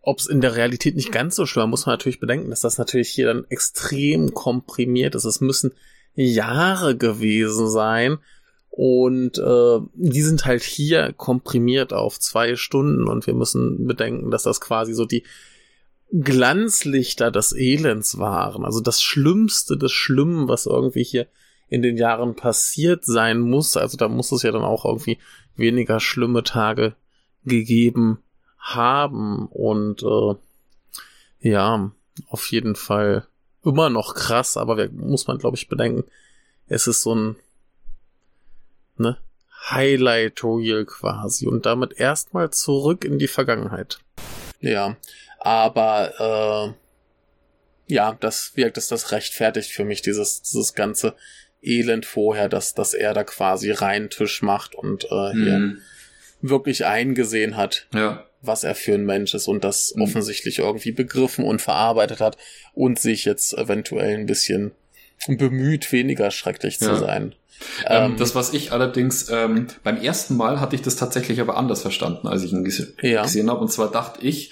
[SPEAKER 2] ob es in der Realität nicht ganz so schlimm war, muss man natürlich bedenken, dass das natürlich hier dann extrem komprimiert ist. Es müssen Jahre gewesen sein. Und äh, die sind halt hier komprimiert auf zwei Stunden und wir müssen bedenken, dass das quasi so die Glanzlichter des Elends waren. Also das Schlimmste des Schlimmen, was irgendwie hier in den Jahren passiert sein muss. Also da muss es ja dann auch irgendwie weniger schlimme Tage gegeben haben. Und äh, Ja, auf jeden Fall immer noch krass, aber muss man, glaube ich, bedenken, es ist so ein ne, Highlight Reel quasi und damit erstmal zurück in die Vergangenheit. Ja, aber äh, ja, das wirkt es das rechtfertigt für mich, dieses, dieses ganze Elend vorher, dass, dass er da quasi rein Tisch macht und äh, hier mhm. wirklich eingesehen hat, ja. was er für ein Mensch ist und das mhm. offensichtlich irgendwie begriffen und verarbeitet hat und sich jetzt eventuell ein bisschen bemüht, weniger schrecklich ja. zu sein.
[SPEAKER 1] Ähm, ähm, das, was ich allerdings ähm, beim ersten Mal hatte ich das tatsächlich aber anders verstanden, als ich ihn ges ja. gesehen habe. Und zwar dachte ich,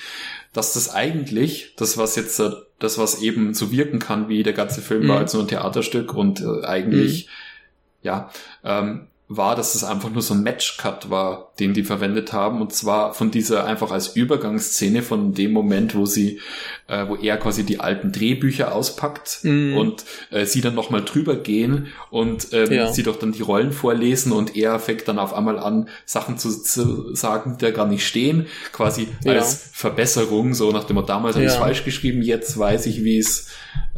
[SPEAKER 1] dass das eigentlich, das was jetzt, äh, das was eben so wirken kann, wie der ganze Film mhm. war als nur ein Theaterstück und äh, eigentlich, mhm. ja, ähm, war, dass es einfach nur so ein Match-Cut war, den die verwendet haben. Und zwar von dieser einfach als Übergangsszene von dem Moment, wo sie, äh, wo er quasi die alten Drehbücher auspackt mm. und äh, sie dann nochmal drüber gehen und ähm, ja. sie doch dann die Rollen vorlesen und er fängt dann auf einmal an, Sachen zu, zu sagen, die da gar nicht stehen. Quasi ja. als Verbesserung, so nach dem Motto, damals ja. habe ich es falsch geschrieben, jetzt weiß ich, wie es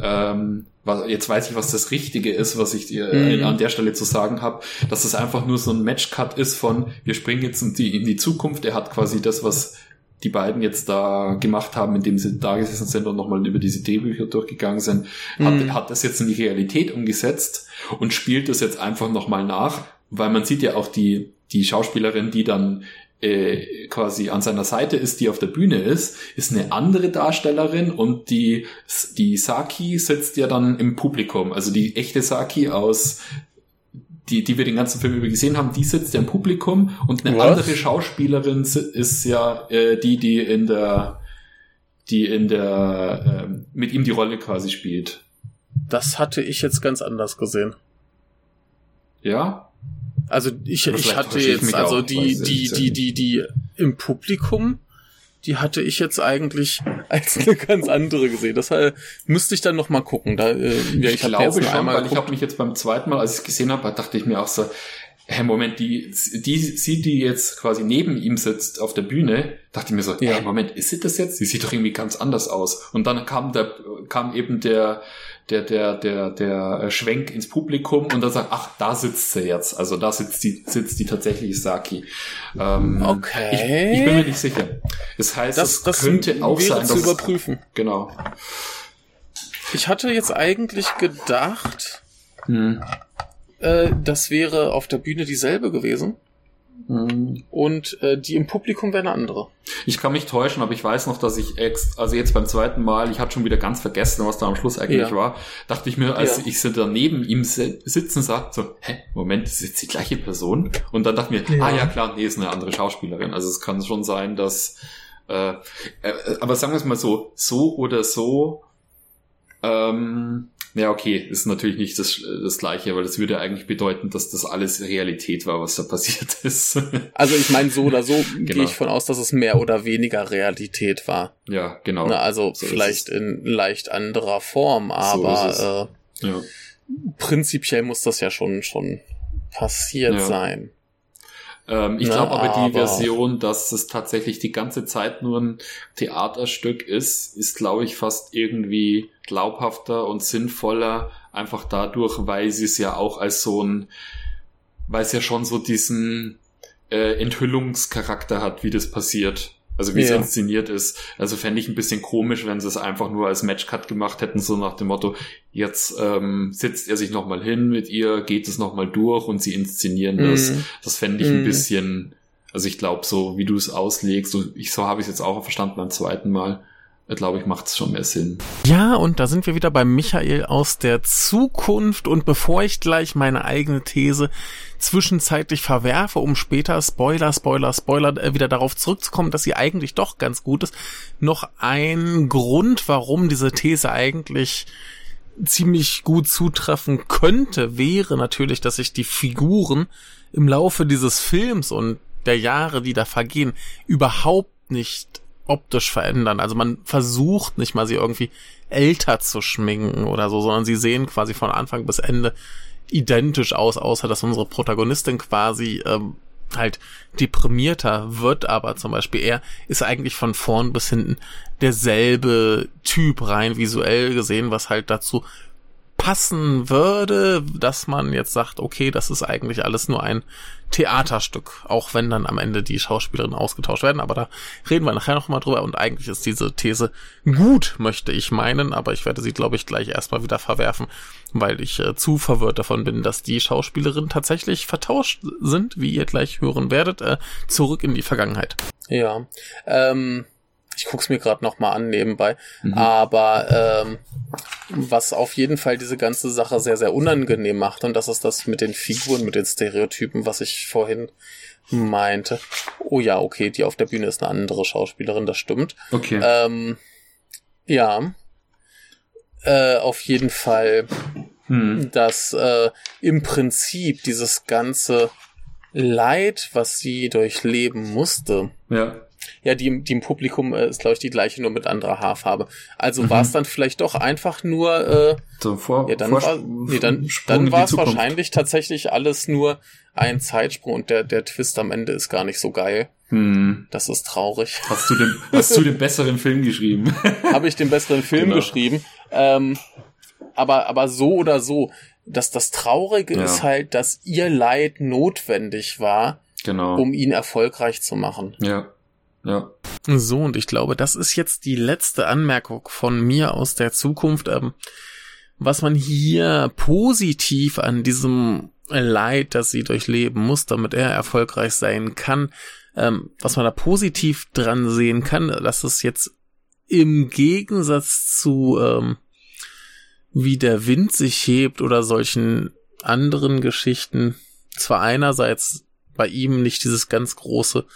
[SPEAKER 1] ähm, jetzt weiß ich, was das Richtige ist, was ich dir mhm. an der Stelle zu sagen habe, dass es einfach nur so ein Matchcut ist von, wir springen jetzt in die, in die Zukunft. Er hat quasi das, was die beiden jetzt da gemacht haben, indem sie da gesessen sind und nochmal über diese Drehbücher durchgegangen sind, hat, mhm. hat das jetzt in die Realität umgesetzt und spielt das jetzt einfach nochmal nach, weil man sieht ja auch die, die Schauspielerin, die dann äh, quasi an seiner Seite ist, die auf der Bühne ist, ist eine andere Darstellerin und die, die Saki sitzt ja dann im Publikum. Also die echte Saki aus die, die wir den ganzen Film über gesehen haben, die sitzt ja im Publikum und eine Was? andere Schauspielerin ist ja äh, die, die in der, die in der, äh, mit ihm die Rolle quasi spielt.
[SPEAKER 2] Das hatte ich jetzt ganz anders gesehen.
[SPEAKER 1] Ja?
[SPEAKER 2] Also ich, ich hatte jetzt, also die, die, die, die, die im Publikum, die hatte ich jetzt eigentlich als eine ganz andere gesehen. Das äh, müsste ich dann noch mal gucken. Da, äh,
[SPEAKER 1] ja, ich, ich glaube schon, weil ich habe mich jetzt beim zweiten Mal, als ich es gesehen habe, dachte ich mir auch so, hä, Moment, die, die, sie, die jetzt quasi neben ihm sitzt auf der Bühne, dachte ich mir so, ja. hey, Moment, ist sie das jetzt? Die sieht doch irgendwie ganz anders aus. Und dann kam der, kam eben der, der, der, der, der Schwenk ins Publikum und dann sagt, ach, da sitzt sie jetzt. Also da sitzt die, sitzt die tatsächliche Saki.
[SPEAKER 2] Ähm, okay.
[SPEAKER 1] Ich, ich, bin mir nicht sicher. Das heißt,
[SPEAKER 2] das, das könnte auch sein, zu überprüfen.
[SPEAKER 1] Genau.
[SPEAKER 2] Ich hatte jetzt eigentlich gedacht, hm. äh, das wäre auf der Bühne dieselbe gewesen. Mhm. Und äh, die im Publikum wäre eine andere.
[SPEAKER 1] Ich kann mich täuschen, aber ich weiß noch, dass ich ex, also jetzt beim zweiten Mal, ich hatte schon wieder ganz vergessen, was da am Schluss eigentlich ja. war, dachte ich mir, als ja. ich so daneben ihm sitzen sah, so, hä, Moment, ist jetzt die gleiche Person? Und dann dachte ich mir, ja. ah ja klar, nee, ist eine andere Schauspielerin. Also es kann schon sein, dass äh, äh, aber sagen wir es mal so, so oder so ähm, ja, okay, ist natürlich nicht das, das Gleiche, weil das würde eigentlich bedeuten, dass das alles Realität war, was da passiert ist.
[SPEAKER 2] Also ich meine, so oder so genau. gehe ich von aus, dass es mehr oder weniger Realität war.
[SPEAKER 1] Ja, genau.
[SPEAKER 2] Na, also so vielleicht in leicht anderer Form, aber so äh, ja. prinzipiell muss das ja schon schon passiert ja. sein.
[SPEAKER 1] Ähm, ich glaube aber, aber die Version, dass es tatsächlich die ganze Zeit nur ein Theaterstück ist, ist, glaube ich, fast irgendwie glaubhafter und sinnvoller, einfach dadurch, weil sie es ja auch als so ein, weil es ja schon so diesen äh, Enthüllungscharakter hat, wie das passiert. Also wie ja. es inszeniert ist. Also fände ich ein bisschen komisch, wenn sie es einfach nur als Matchcut gemacht hätten, so nach dem Motto, jetzt ähm, setzt er sich nochmal hin mit ihr, geht es nochmal durch und sie inszenieren das. Mm. Das fände ich mm. ein mhm. bisschen, also ich glaube, so wie du es auslegst, so, ich, so habe ich es jetzt auch verstanden beim zweiten Mal, glaube ich, macht es schon mehr Sinn.
[SPEAKER 2] Ja, und da sind wir wieder bei Michael aus der Zukunft. Und bevor ich gleich meine eigene These zwischenzeitlich verwerfe, um später Spoiler, Spoiler, Spoiler äh, wieder darauf zurückzukommen, dass sie eigentlich doch ganz gut ist, noch ein Grund, warum diese These eigentlich ziemlich gut zutreffen könnte, wäre natürlich, dass sich die Figuren im Laufe dieses Films und der Jahre, die da vergehen, überhaupt nicht optisch verändern. Also man versucht nicht mal sie irgendwie älter zu schminken oder so, sondern sie sehen quasi von Anfang bis Ende identisch aus, außer dass unsere Protagonistin quasi ähm, halt deprimierter wird, aber zum Beispiel er ist eigentlich von vorn bis hinten derselbe Typ rein visuell gesehen, was halt dazu passen würde, dass man jetzt sagt, okay, das ist eigentlich alles nur ein Theaterstück, auch wenn dann am Ende die Schauspielerinnen ausgetauscht werden, aber da reden wir nachher nochmal drüber. Und eigentlich ist diese These gut, möchte ich meinen, aber ich werde sie, glaube ich, gleich erstmal wieder verwerfen, weil ich äh, zu verwirrt davon bin, dass die Schauspielerinnen tatsächlich vertauscht sind, wie ihr gleich hören werdet, äh, zurück in die Vergangenheit. Ja, ähm, ich guck's mir gerade noch mal an nebenbei. Mhm. Aber ähm, was auf jeden Fall diese ganze Sache sehr, sehr unangenehm macht, und das ist das mit den Figuren, mit den Stereotypen, was ich vorhin meinte. Oh ja, okay, die auf der Bühne ist eine andere Schauspielerin, das stimmt.
[SPEAKER 1] Okay.
[SPEAKER 2] Ähm, ja. Äh, auf jeden Fall, hm. dass äh, im Prinzip dieses ganze Leid, was sie durchleben musste,
[SPEAKER 1] ja
[SPEAKER 2] ja, die, die im Publikum äh, ist, glaube ich, die gleiche, nur mit anderer Haarfarbe. Also mhm. war es dann vielleicht doch einfach nur, äh,
[SPEAKER 1] so, vor,
[SPEAKER 2] ja, dann war, nee, dann, dann war es wahrscheinlich tatsächlich alles nur ein Zeitsprung und der, der Twist am Ende ist gar nicht so geil.
[SPEAKER 1] Hm.
[SPEAKER 2] Das ist traurig.
[SPEAKER 1] Hast du den, hast du den besseren Film geschrieben?
[SPEAKER 2] Habe ich den besseren Film genau. geschrieben. Ähm, aber, aber so oder so, dass das Traurige ja. ist halt, dass ihr Leid notwendig war,
[SPEAKER 1] genau.
[SPEAKER 2] um ihn erfolgreich zu machen.
[SPEAKER 1] Ja. Ja.
[SPEAKER 2] So, und ich glaube, das ist jetzt die letzte Anmerkung von mir aus der Zukunft. Ähm, was man hier positiv an diesem Leid, das sie durchleben muss, damit er erfolgreich sein kann, ähm, was man da positiv dran sehen kann, dass es jetzt im Gegensatz zu ähm, wie der Wind sich hebt oder solchen anderen Geschichten zwar einerseits bei ihm nicht dieses ganz große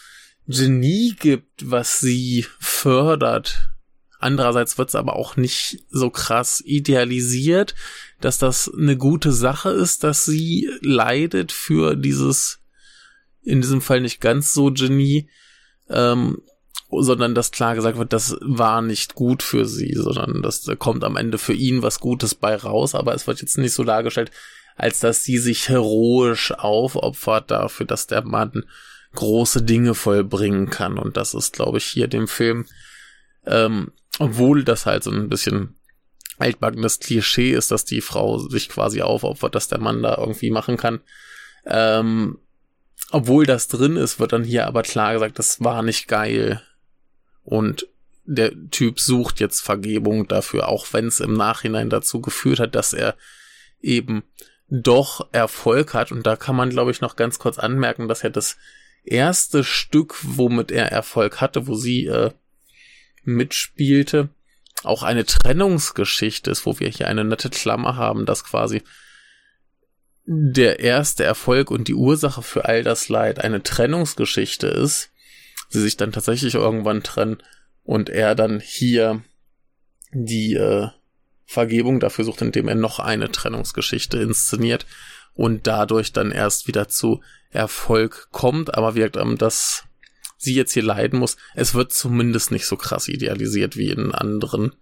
[SPEAKER 2] Genie gibt, was sie fördert. Andererseits wird es aber auch nicht so krass idealisiert, dass das eine gute Sache ist, dass sie leidet für dieses, in diesem Fall nicht ganz so Genie, ähm, sondern dass klar gesagt wird, das war nicht gut für sie, sondern das da kommt am Ende für ihn was Gutes bei raus, aber es wird jetzt nicht so dargestellt, als dass sie sich heroisch aufopfert dafür, dass der Mann große Dinge vollbringen kann. Und das ist, glaube ich, hier dem Film, ähm, obwohl das halt so ein bisschen altbackenes Klischee ist, dass die Frau sich quasi aufopfert, dass der Mann da irgendwie machen kann. Ähm, obwohl das drin ist, wird dann hier aber klar gesagt, das war nicht geil. Und der Typ sucht jetzt Vergebung dafür, auch wenn es im Nachhinein dazu geführt hat, dass er eben doch Erfolg hat. Und da kann man, glaube ich, noch ganz kurz anmerken, dass er das erste Stück, womit er Erfolg hatte, wo sie äh, mitspielte, auch eine Trennungsgeschichte ist, wo wir hier eine nette Klammer haben, dass quasi der erste Erfolg und die Ursache für all das Leid eine Trennungsgeschichte ist, sie sich dann tatsächlich irgendwann trennen und er dann hier die äh, Vergebung dafür sucht, indem er noch eine Trennungsgeschichte inszeniert und dadurch dann erst wieder zu Erfolg kommt, aber wirkt ähm, dass sie jetzt hier leiden muss. Es wird zumindest nicht so krass idealisiert wie in anderen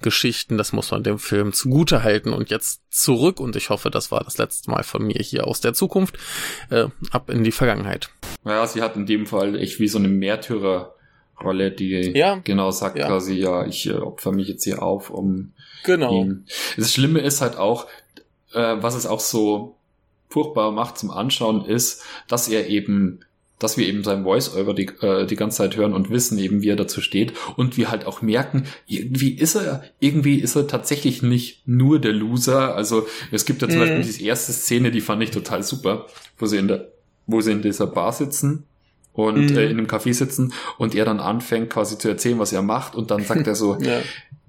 [SPEAKER 2] Geschichten. Das muss man dem Film zugute halten. Und jetzt zurück, und ich hoffe, das war das letzte Mal von mir hier aus der Zukunft, äh, ab in die Vergangenheit.
[SPEAKER 1] Ja, sie hat in dem Fall echt wie so eine Märtyrerrolle, die
[SPEAKER 2] ja,
[SPEAKER 1] genau sagt ja. quasi, ja, ich äh, opfer mich jetzt hier auf, um
[SPEAKER 2] genau.
[SPEAKER 1] ihn. Das Schlimme ist halt auch, äh, was es auch so furchtbar macht zum Anschauen, ist, dass er eben dass wir eben sein Voice-Over die, äh, die ganze Zeit hören und wissen eben, wie er dazu steht und wir halt auch merken, irgendwie ist er, irgendwie ist er tatsächlich nicht nur der Loser. Also es gibt ja zum mhm. Beispiel diese erste Szene, die fand ich total super, wo sie in der, wo sie in dieser Bar sitzen und mhm. äh, in einem Café sitzen und er dann anfängt quasi zu erzählen, was er macht und dann sagt er so, ja.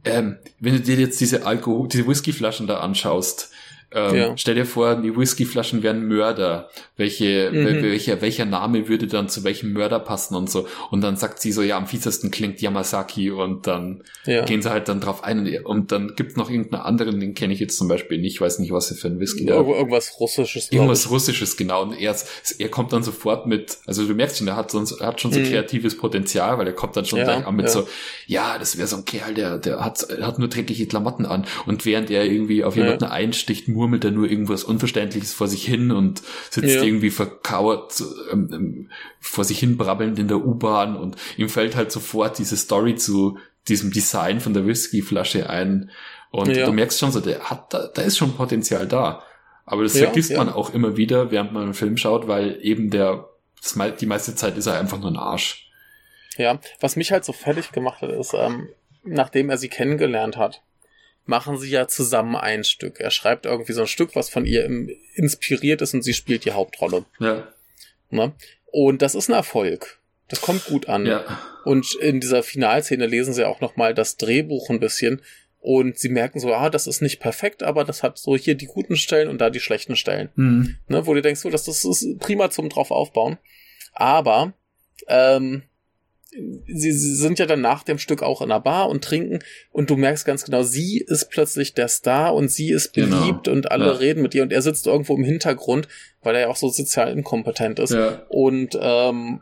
[SPEAKER 1] ähm, wenn du dir jetzt diese Alkohol, diese Whiskyflaschen da anschaust, ähm, ja. Stell dir vor, die Whiskyflaschen wären Mörder. Welche, mhm. welcher, welcher Name würde dann zu welchem Mörder passen und so. Und dann sagt sie so, ja, am fiesesten klingt Yamasaki und dann ja. gehen sie halt dann drauf ein. Und dann gibt's noch irgendeinen anderen, den kenne ich jetzt zum Beispiel nicht, weiß nicht, was er für ein Whisky
[SPEAKER 2] da Irgendwas Russisches.
[SPEAKER 1] Irgendwas Russisches, genau. Und er, er kommt dann sofort mit, also du merkst schon, er hat, sonst, er hat schon so mhm. kreatives Potenzial, weil er kommt dann schon ja, gleich an mit so, ja, das wäre so ein Kerl, der, der hat, hat nur dreckige Klamotten an. Und während er irgendwie auf jemanden einsticht, murmelt er nur irgendwas Unverständliches vor sich hin und sitzt ja. irgendwie verkauert ähm, ähm, vor sich hin brabbelnd in der U-Bahn und ihm fällt halt sofort diese Story zu diesem Design von der Whiskyflasche ein. Und ja. du merkst schon so, der hat, da, da ist schon Potenzial da. Aber das ja, vergisst man auch immer wieder, während man einen Film schaut, weil eben der, das, die meiste Zeit ist er einfach nur ein Arsch.
[SPEAKER 2] Ja, was mich halt so fertig gemacht hat, ist, ähm, nachdem er sie kennengelernt hat, machen sie ja zusammen ein Stück. Er schreibt irgendwie so ein Stück, was von ihr inspiriert ist und sie spielt die Hauptrolle. Ja. Ne? Und das ist ein Erfolg. Das kommt gut an. Ja. Und in dieser Finalszene lesen sie auch nochmal das Drehbuch ein bisschen und sie merken so, ah, das ist nicht perfekt, aber das hat so hier die guten Stellen und da die schlechten Stellen. Mhm. Ne, wo du denkst, so, das, das ist prima zum drauf aufbauen. Aber ähm, sie, sie sind ja dann nach dem Stück auch in der Bar und trinken und du merkst ganz genau, sie ist plötzlich der Star und sie ist genau. beliebt genau. und alle ja. reden mit ihr und er sitzt irgendwo im Hintergrund, weil er ja auch so sozial inkompetent ist ja. und ähm,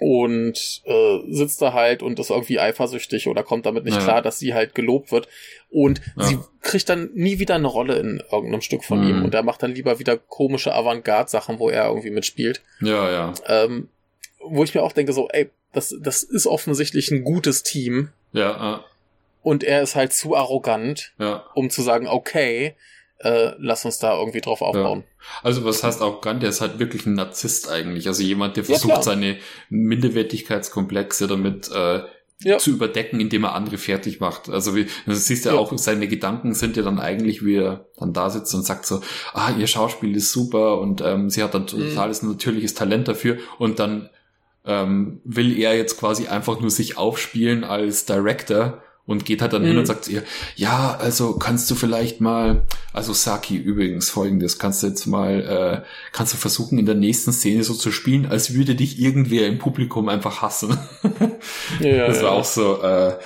[SPEAKER 2] und äh, sitzt da halt und ist irgendwie eifersüchtig oder kommt damit nicht ja. klar, dass sie halt gelobt wird und ja. sie kriegt dann nie wieder eine Rolle in irgendeinem Stück von mhm. ihm und er macht dann lieber wieder komische Avantgarde-Sachen, wo er irgendwie mitspielt.
[SPEAKER 1] Ja, ja.
[SPEAKER 2] Ähm, wo ich mir auch denke so, ey, das, das ist offensichtlich ein gutes Team.
[SPEAKER 1] Ja. Äh.
[SPEAKER 2] Und er ist halt zu arrogant, ja. um zu sagen, okay, äh, lass uns da irgendwie drauf aufbauen. Ja.
[SPEAKER 1] Also was heißt arrogant? Der ist halt wirklich ein Narzisst eigentlich. Also jemand, der versucht, ja, seine Minderwertigkeitskomplexe damit äh, ja. zu überdecken, indem er andere fertig macht. Also wie, du siehst ja, ja, auch, seine Gedanken sind ja dann eigentlich, wie er dann da sitzt und sagt so, ah, ihr Schauspiel ist super und ähm, sie hat dann mhm. totales mhm. natürliches Talent dafür und dann ähm, will er jetzt quasi einfach nur sich aufspielen als Director und geht halt dann mhm. hin und sagt zu ihr, ja, also kannst du vielleicht mal, also Saki übrigens folgendes, kannst du jetzt mal, äh, kannst du versuchen in der nächsten Szene so zu spielen, als würde dich irgendwer im Publikum einfach hassen. ja, das war ja. auch so, äh,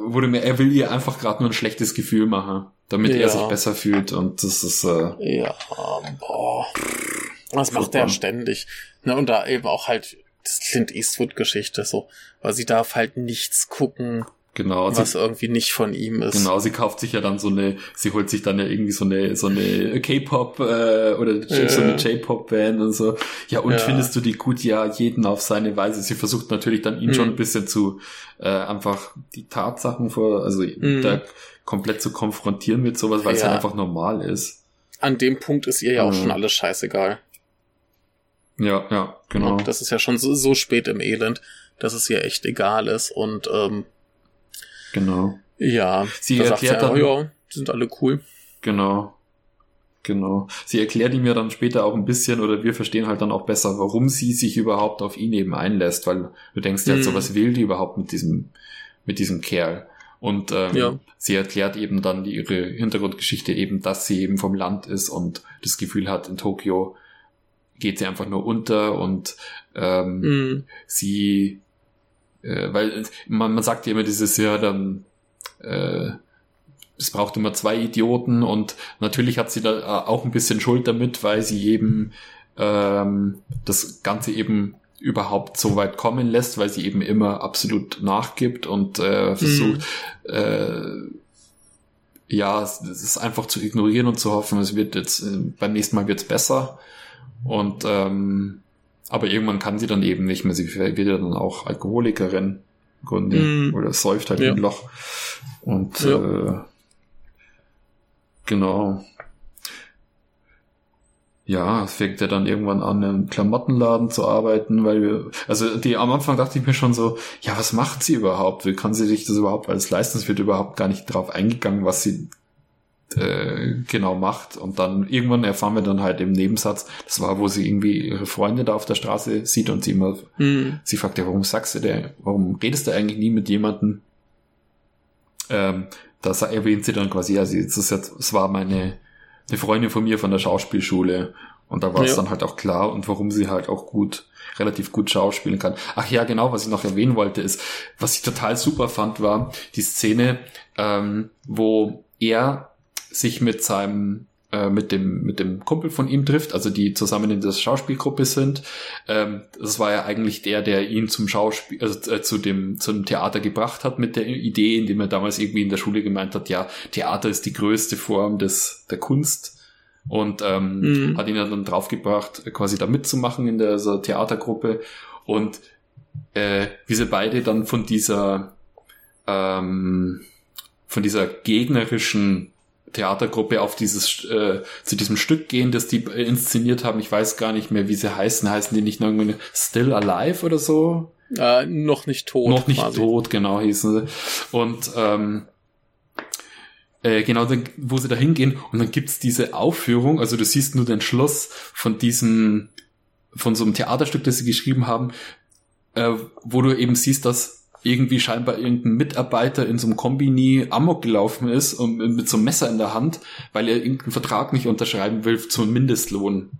[SPEAKER 1] wurde mir, er will ihr einfach gerade nur ein schlechtes Gefühl machen, damit ja. er sich besser fühlt und das ist, äh,
[SPEAKER 2] ja, boah. Das macht er ständig. Ne, und da eben auch halt Clint Eastwood-Geschichte so, weil sie darf halt nichts gucken,
[SPEAKER 1] Genau.
[SPEAKER 2] Was sie, irgendwie nicht von ihm ist.
[SPEAKER 1] Genau, sie kauft sich ja dann so eine, sie holt sich dann ja irgendwie so eine, so eine K-Pop äh, oder ja. so eine J-Pop-Band und so. Ja, und ja. findest du die gut? Ja, jeden auf seine Weise. Sie versucht natürlich dann ihn hm. schon ein bisschen zu äh, einfach die Tatsachen vor, also hm. da komplett zu konfrontieren mit sowas, weil ja. es ja einfach normal ist.
[SPEAKER 2] An dem Punkt ist ihr ja auch mhm. schon alles scheißegal.
[SPEAKER 1] Ja, ja, genau.
[SPEAKER 2] Und das ist ja schon so, so spät im Elend, dass es ihr echt egal ist und ähm,
[SPEAKER 1] Genau.
[SPEAKER 2] Ja, sie erklärt dann, oh ja, die sind alle cool.
[SPEAKER 1] Genau. Genau. Sie erklärt ihm ja dann später auch ein bisschen, oder wir verstehen halt dann auch besser, warum sie sich überhaupt auf ihn eben einlässt, weil du denkst ja, hm. so was will die überhaupt mit diesem, mit diesem Kerl. Und ähm, ja. sie erklärt eben dann die, ihre Hintergrundgeschichte eben, dass sie eben vom Land ist und das Gefühl hat, in Tokio geht sie einfach nur unter und ähm, mm. sie äh, weil man, man sagt ja immer dieses Jahr dann, äh, es braucht immer zwei Idioten und natürlich hat sie da äh, auch ein bisschen Schuld damit, weil sie eben ähm, das Ganze eben überhaupt so weit kommen lässt, weil sie eben immer absolut nachgibt und äh, versucht, mhm. äh, ja, es ist einfach zu ignorieren und zu hoffen, es wird jetzt, äh, beim nächsten Mal wird's besser. Und ähm, aber irgendwann kann sie dann eben nicht mehr. Sie wird ja dann auch Alkoholikerin im Grunde. Mm. Oder säuft halt ja. ein Loch. Und ja. äh, genau. Ja, es fängt ja dann irgendwann an, im Klamottenladen zu arbeiten, weil wir, also die am Anfang dachte ich mir schon so, ja, was macht sie überhaupt? Wie kann sie sich das überhaupt alles leisten? Es wird überhaupt gar nicht drauf eingegangen, was sie äh, genau macht. Und dann irgendwann erfahren wir dann halt im Nebensatz, das war, wo sie irgendwie ihre Freunde da auf der Straße sieht und sie immer, mhm. sie fragt ja, warum sagst du der, warum redest du eigentlich nie mit jemandem? Ähm, da erwähnt sie dann quasi, also es, ist jetzt, es war meine eine Freundin von mir von der Schauspielschule und da war es ja. dann halt auch klar und warum sie halt auch gut, relativ gut schauspielen kann. Ach ja, genau, was ich noch erwähnen wollte, ist, was ich total super fand, war die Szene, ähm, wo er sich mit seinem äh, mit dem mit dem Kumpel von ihm trifft, also die zusammen in der Schauspielgruppe sind. Ähm, das war ja eigentlich der, der ihn zum Schauspiel, also äh, zu dem zum Theater gebracht hat mit der Idee, indem er damals irgendwie in der Schule gemeint hat, ja, Theater ist die größte Form des der Kunst und ähm, mhm. hat ihn dann draufgebracht, quasi da mitzumachen in der so Theatergruppe und äh, wie sie beide dann von dieser ähm, von dieser gegnerischen Theatergruppe auf dieses äh, zu diesem Stück gehen, das die inszeniert haben. Ich weiß gar nicht mehr, wie sie heißen. Heißen die nicht noch Still Alive oder so?
[SPEAKER 2] Äh, noch nicht tot.
[SPEAKER 1] Noch nicht quasi. tot, genau hießen sie. Und ähm, äh, genau, dann, wo sie da hingehen und dann gibt's diese Aufführung, also du siehst nur den Schluss von diesem, von so einem Theaterstück, das sie geschrieben haben, äh, wo du eben siehst, dass irgendwie scheinbar irgendein Mitarbeiter in so einem Kombini Amok gelaufen ist und mit so einem Messer in der Hand, weil er irgendeinen Vertrag nicht unterschreiben will zum Mindestlohn.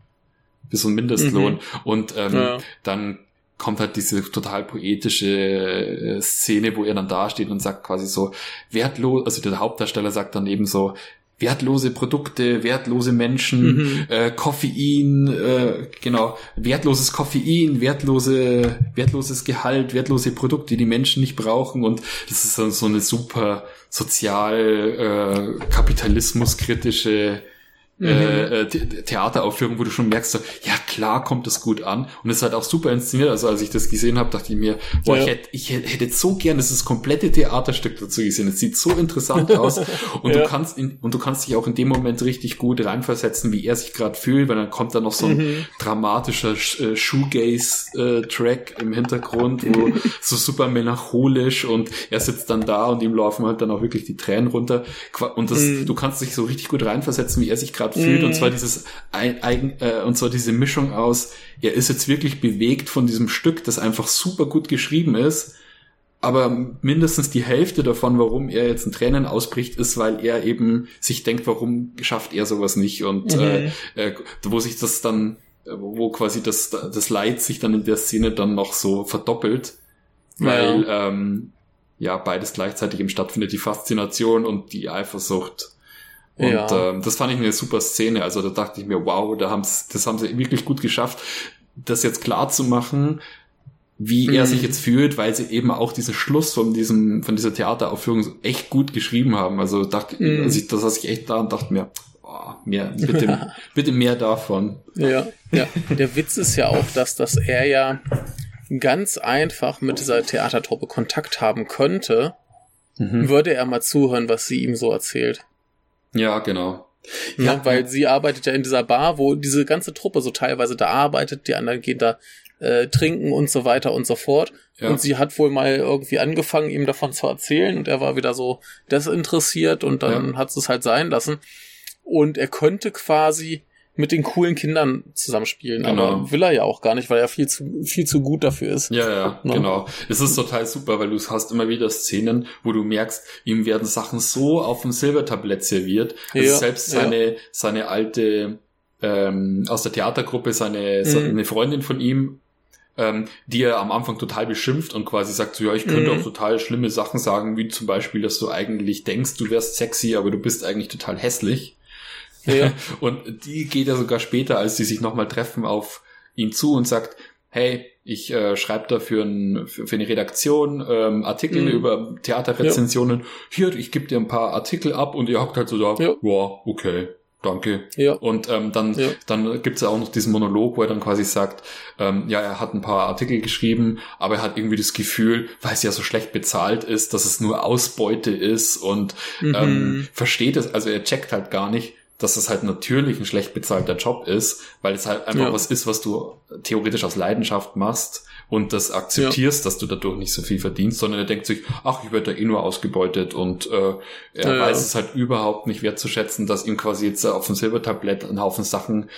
[SPEAKER 1] Für so einen Mindestlohn. Mhm. Und ähm, ja. dann kommt halt diese total poetische äh, Szene, wo er dann dasteht und sagt quasi so, wertlos, also der Hauptdarsteller sagt dann eben so, wertlose Produkte, wertlose Menschen, mhm. äh, Koffein, äh, genau, wertloses Koffein, wertlose, wertloses Gehalt, wertlose Produkte, die die Menschen nicht brauchen und das ist dann so eine super sozial äh, kapitalismuskritische Mhm. Äh, äh Theateraufführung, wo du schon merkst, so, ja klar kommt das gut an. Und es halt auch super inszeniert. Also als ich das gesehen habe, dachte ich mir, boah, ja. ich, hätte, ich hätte so gern das komplette Theaterstück dazu gesehen. Es sieht so interessant aus. Und ja. du kannst in, und du kannst dich auch in dem Moment richtig gut reinversetzen, wie er sich gerade fühlt, weil dann kommt da noch so ein mhm. dramatischer äh, Shoegaze-Track äh, im Hintergrund, wo so super melancholisch und er sitzt dann da und ihm laufen halt dann auch wirklich die Tränen runter. Und das, mhm. du kannst dich so richtig gut reinversetzen, wie er sich gerade gerade fühlt. Mm. Und zwar dieses eigen, äh, und zwar diese Mischung aus, er ist jetzt wirklich bewegt von diesem Stück, das einfach super gut geschrieben ist. Aber mindestens die Hälfte davon, warum er jetzt in Tränen ausbricht, ist, weil er eben sich denkt, warum schafft er sowas nicht und mhm. äh, äh, wo sich das dann, wo quasi das, das Leid sich dann in der Szene dann noch so verdoppelt, weil ja, ähm, ja beides gleichzeitig im stattfindet, die Faszination und die Eifersucht. Und ja. ähm, das fand ich eine super Szene. Also da dachte ich mir, wow, da haben's, das haben sie wirklich gut geschafft, das jetzt klar zu machen, wie mhm. er sich jetzt fühlt, weil sie eben auch diesen Schluss von diesem, von dieser Theateraufführung echt gut geschrieben haben. Also dachte, mhm. also ich, das saß ich echt da und dachte mir, oh, mehr, bitte, bitte mehr davon.
[SPEAKER 2] Ja, ja. Der Witz ist ja auch, dass, dass er ja ganz einfach mit dieser Theatertruppe Kontakt haben könnte, mhm. würde er mal zuhören, was sie ihm so erzählt.
[SPEAKER 1] Ja, genau.
[SPEAKER 2] Ja, ja, weil sie arbeitet ja in dieser Bar, wo diese ganze Truppe so teilweise da arbeitet, die anderen gehen da äh, trinken und so weiter und so fort. Ja. Und sie hat wohl mal irgendwie angefangen, ihm davon zu erzählen und er war wieder so desinteressiert und dann ja. hat es halt sein lassen. Und er könnte quasi mit den coolen Kindern zusammenspielen. Genau. Aber will er ja auch gar nicht, weil er viel zu, viel zu gut dafür ist.
[SPEAKER 1] Ja, ja, ne? genau. Es ist total super, weil du hast immer wieder Szenen, wo du merkst, ihm werden Sachen so auf dem Silbertablett serviert. Also ja, selbst seine, ja. seine alte, ähm, aus der Theatergruppe, seine, mhm. eine Freundin von ihm, ähm, die er am Anfang total beschimpft und quasi sagt so, ja, ich könnte mhm. auch total schlimme Sachen sagen, wie zum Beispiel, dass du eigentlich denkst, du wärst sexy, aber du bist eigentlich total hässlich. Ja. und die geht ja sogar später, als sie sich nochmal treffen, auf ihn zu und sagt, hey, ich äh, schreibe da für, ein, für, für eine Redaktion ähm, Artikel mhm. über Theaterrezensionen. Ja. Hier, ich gebe dir ein paar Artikel ab und ihr hockt halt so da, ja, wow, okay, danke. Ja. Und ähm, dann, ja. dann gibt's ja auch noch diesen Monolog, wo er dann quasi sagt, ähm, ja, er hat ein paar Artikel geschrieben, aber er hat irgendwie das Gefühl, weil es ja so schlecht bezahlt ist, dass es nur Ausbeute ist und mhm. ähm, versteht es, also er checkt halt gar nicht, dass es halt natürlich ein schlecht bezahlter Job ist, weil es halt einfach ja. was ist, was du theoretisch aus Leidenschaft machst und das akzeptierst, ja. dass du dadurch nicht so viel verdienst, sondern er denkt sich, ach, ich werde da eh nur ausgebeutet und äh, er ja, weiß es halt überhaupt nicht wertzuschätzen, dass ihm quasi jetzt auf dem Silbertablett ein Haufen Sachen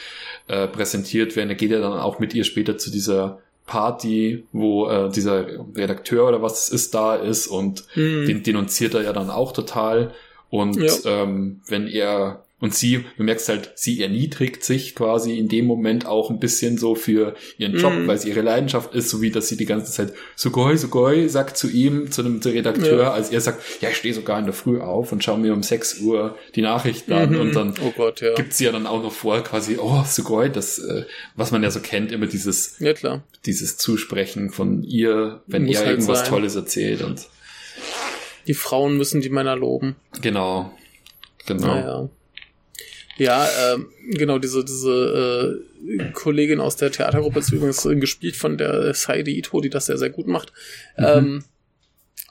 [SPEAKER 1] äh, präsentiert werden. Er geht ja dann auch mit ihr später zu dieser Party, wo äh, dieser Redakteur oder was es ist da ist und mhm. den denunziert er ja dann auch total. Und ähm, wenn er und sie, du merkst halt, sie erniedrigt sich quasi in dem Moment auch ein bisschen so für ihren Job, mm. weil es ihre Leidenschaft ist, so wie dass sie die ganze Zeit Sugoi, Sugoi sagt zu ihm, zu dem Redakteur, ja. als er sagt, ja, ich stehe sogar in der Früh auf und schaue mir um 6 Uhr die Nachrichten an mhm. und dann oh Gott, ja. gibt sie ja dann auch noch vor, quasi, oh, Sugoi, das, äh, was man ja so kennt, immer dieses, ja, dieses Zusprechen von ihr, wenn Muss er halt irgendwas sein. Tolles erzählt und
[SPEAKER 2] die Frauen müssen die Männer loben.
[SPEAKER 1] Genau. Genau. Naja.
[SPEAKER 2] Ja, ähm, genau, diese, diese äh, Kollegin aus der Theatergruppe ist übrigens äh, gespielt von der Saidi Ito, die das sehr, sehr gut macht. Mhm. Ähm,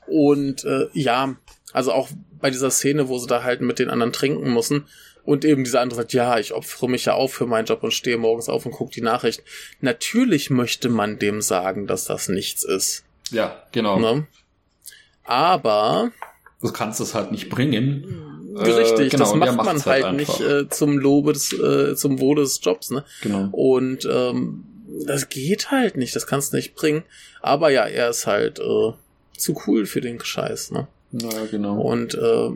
[SPEAKER 2] und äh, ja, also auch bei dieser Szene, wo sie da halt mit den anderen trinken müssen, und eben dieser andere sagt, ja, ich opfere mich ja auf für meinen Job und stehe morgens auf und gucke die Nachricht. Natürlich möchte man dem sagen, dass das nichts ist.
[SPEAKER 1] Ja, genau. Ne?
[SPEAKER 2] Aber.
[SPEAKER 1] Du kannst es halt nicht bringen.
[SPEAKER 2] Richtig, äh, genau, das macht man halt, halt nicht äh, zum Lobe des, äh, zum Wohle des Jobs, ne?
[SPEAKER 1] Genau.
[SPEAKER 2] Und ähm, das geht halt nicht, das kannst du nicht bringen. Aber ja, er ist halt äh, zu cool für den Scheiß, ne?
[SPEAKER 1] Ja, genau.
[SPEAKER 2] Und äh,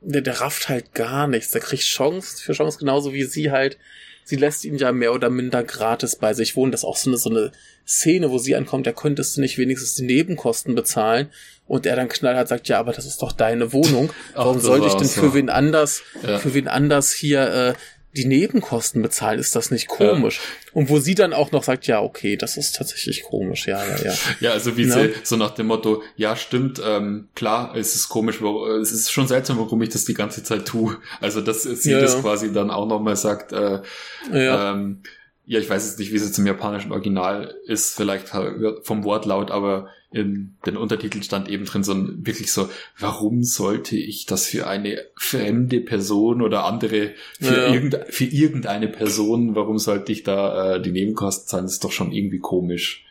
[SPEAKER 2] der, der rafft halt gar nichts. Der kriegt Chance für Chance, genauso wie sie halt. Sie lässt ihn ja mehr oder minder gratis bei sich wohnen. Das ist auch so eine, so eine Szene, wo sie ankommt, da könntest du nicht wenigstens die Nebenkosten bezahlen. Und er dann knallhart sagt, ja, aber das ist doch deine Wohnung. Warum Ach, sollte ich denn für so. wen anders, ja. für wen anders hier äh, die Nebenkosten bezahlen, ist das nicht komisch? Ja. Und wo sie dann auch noch sagt, ja, okay, das ist tatsächlich komisch, ja, ja, ja.
[SPEAKER 1] Ja, also wie ja. sie so nach dem Motto, ja, stimmt, ähm, klar, es ist komisch, es ist schon seltsam, warum ich das die ganze Zeit tue. Also dass sie ja, das quasi dann auch nochmal sagt, äh, ähm, ja, ich weiß jetzt nicht, wie es jetzt im japanischen Original ist, vielleicht vom Wortlaut, aber in den Untertiteln stand eben drin so ein, wirklich so, warum sollte ich das für eine fremde Person oder andere, für, ja. irgend, für irgendeine Person, warum sollte ich da äh, die Nebenkosten zahlen? Das ist doch schon irgendwie komisch.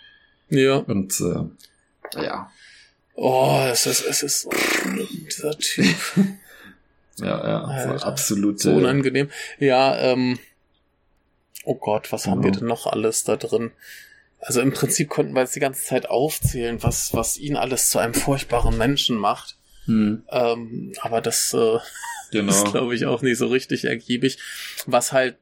[SPEAKER 2] Ja.
[SPEAKER 1] Und äh, ja.
[SPEAKER 2] Oh, es ist, es ist so dieser Typ.
[SPEAKER 1] ja, ja, Alter, absolut.
[SPEAKER 2] So unangenehm. Ja, ähm, Oh Gott, was genau. haben wir denn noch alles da drin? Also im Prinzip konnten wir jetzt die ganze Zeit aufzählen, was, was ihn alles zu einem furchtbaren Menschen macht. Hm. Ähm, aber das äh, genau. ist, glaube ich, auch nicht so richtig ergiebig. Was halt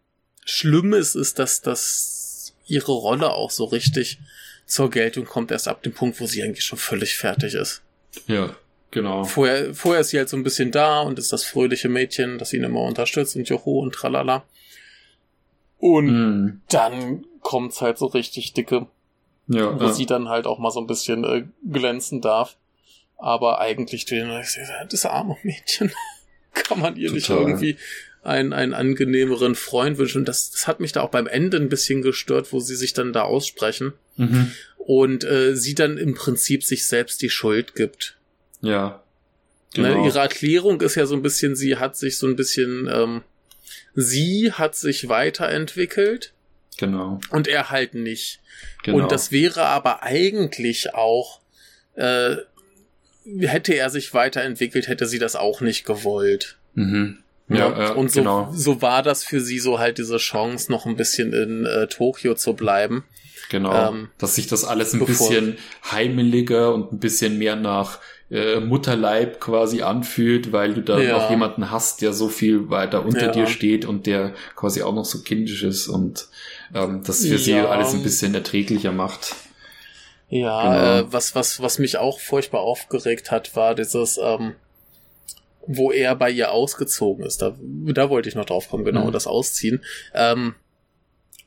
[SPEAKER 2] schlimm ist, ist, dass, dass ihre Rolle auch so richtig zur Geltung kommt, erst ab dem Punkt, wo sie eigentlich schon völlig fertig ist.
[SPEAKER 1] Ja, genau.
[SPEAKER 2] Vorher, vorher ist sie halt so ein bisschen da und ist das fröhliche Mädchen, das ihn immer unterstützt und Joho und tralala. Und mm. dann kommt's halt so richtig dicke, ja, wo ja. sie dann halt auch mal so ein bisschen äh, glänzen darf. Aber eigentlich das arme Mädchen kann man ihr Total. nicht irgendwie einen, einen angenehmeren Freund wünschen. Und das, das hat mich da auch beim Ende ein bisschen gestört, wo sie sich dann da aussprechen. Mhm. Und äh, sie dann im Prinzip sich selbst die Schuld gibt.
[SPEAKER 1] Ja.
[SPEAKER 2] Ne, genau. Ne, ihre Erklärung ist ja so ein bisschen, sie hat sich so ein bisschen ähm, sie hat sich weiterentwickelt.
[SPEAKER 1] Genau.
[SPEAKER 2] Und er halt nicht. Genau. Und das wäre aber eigentlich auch, äh, hätte er sich weiterentwickelt, hätte sie das auch nicht gewollt.
[SPEAKER 1] Mhm.
[SPEAKER 2] Ja, ja, und so, genau. so war das für sie so halt diese Chance, noch ein bisschen in äh, Tokio zu bleiben.
[SPEAKER 1] Genau. Ähm, dass sich das alles ein bisschen heimeliger und ein bisschen mehr nach äh, Mutterleib quasi anfühlt, weil du da ja. auch jemanden hast, der so viel weiter unter ja. dir steht und der quasi auch noch so kindisch ist und ähm, das für ja. sie alles ein bisschen erträglicher macht.
[SPEAKER 2] Ja, genau. äh, was, was, was mich auch furchtbar aufgeregt hat, war dieses, ähm, wo er bei ihr ausgezogen ist. Da, da wollte ich noch drauf kommen, genau, mhm. das Ausziehen. Ähm,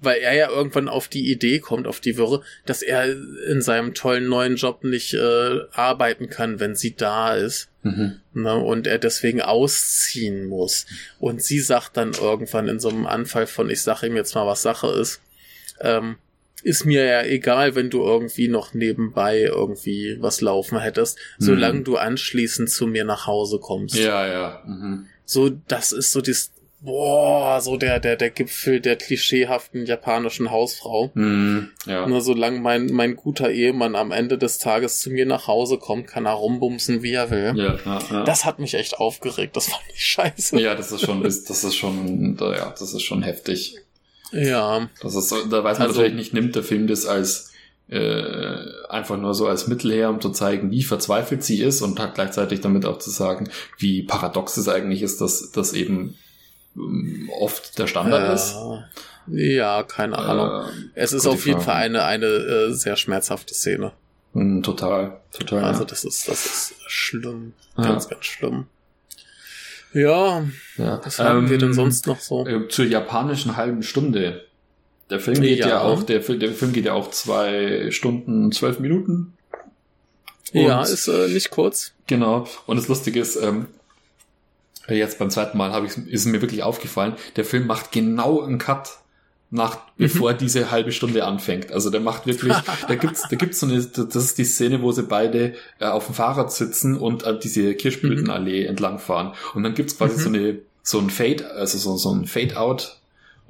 [SPEAKER 2] weil er ja irgendwann auf die Idee kommt, auf die Wirre, dass er in seinem tollen neuen Job nicht äh, arbeiten kann, wenn sie da ist. Mhm. Ne, und er deswegen ausziehen muss. Und sie sagt dann irgendwann in so einem Anfall von, ich sag ihm jetzt mal, was Sache ist, ähm, ist mir ja egal, wenn du irgendwie noch nebenbei irgendwie was laufen hättest, mhm. solange du anschließend zu mir nach Hause kommst.
[SPEAKER 1] Ja, ja. Mhm.
[SPEAKER 2] So, das ist so das, boah, so der, der, der Gipfel der klischeehaften japanischen Hausfrau.
[SPEAKER 1] Mm, ja.
[SPEAKER 2] Nur solange mein, mein guter Ehemann am Ende des Tages zu mir nach Hause kommt, kann er rumbumsen, wie er will.
[SPEAKER 1] Ja, ja, ja.
[SPEAKER 2] Das hat mich echt aufgeregt, das fand ich scheiße.
[SPEAKER 1] Ja, das ist schon, das ist schon, ja, das ist schon heftig.
[SPEAKER 2] Ja.
[SPEAKER 1] Das ist, da weiß man also, natürlich nicht, nimmt der Film das als, äh, einfach nur so als Mittel her, um zu zeigen, wie verzweifelt sie ist und hat gleichzeitig damit auch zu sagen, wie paradox es eigentlich ist, dass, dass eben oft der Standard
[SPEAKER 2] ja.
[SPEAKER 1] ist.
[SPEAKER 2] Ja, keine Ahnung. Äh, es ist auf jeden Fall eine, eine äh, sehr schmerzhafte Szene.
[SPEAKER 1] Mm, total, total.
[SPEAKER 2] Also das ist, das ist schlimm. Ganz, ja. ganz schlimm. Ja, ja. was haben ähm, wir denn ähm, sonst noch so?
[SPEAKER 1] Äh, zur japanischen halben Stunde. Der Film geht ja, ja auch, der, der Film geht ja auch zwei Stunden, zwölf Minuten.
[SPEAKER 2] Und ja, ist äh, nicht kurz.
[SPEAKER 1] Genau. Und das Lustige ist, ähm, jetzt beim zweiten Mal habe ich ist mir wirklich aufgefallen, der Film macht genau einen Cut nach, bevor mhm. diese halbe Stunde anfängt. Also der macht wirklich, da gibt's, da gibt's so eine, das ist die Szene, wo sie beide äh, auf dem Fahrrad sitzen und äh, diese Kirschblütenallee mhm. entlangfahren. Und dann gibt's quasi mhm. so eine, so ein Fade, also so, so ein Fade-out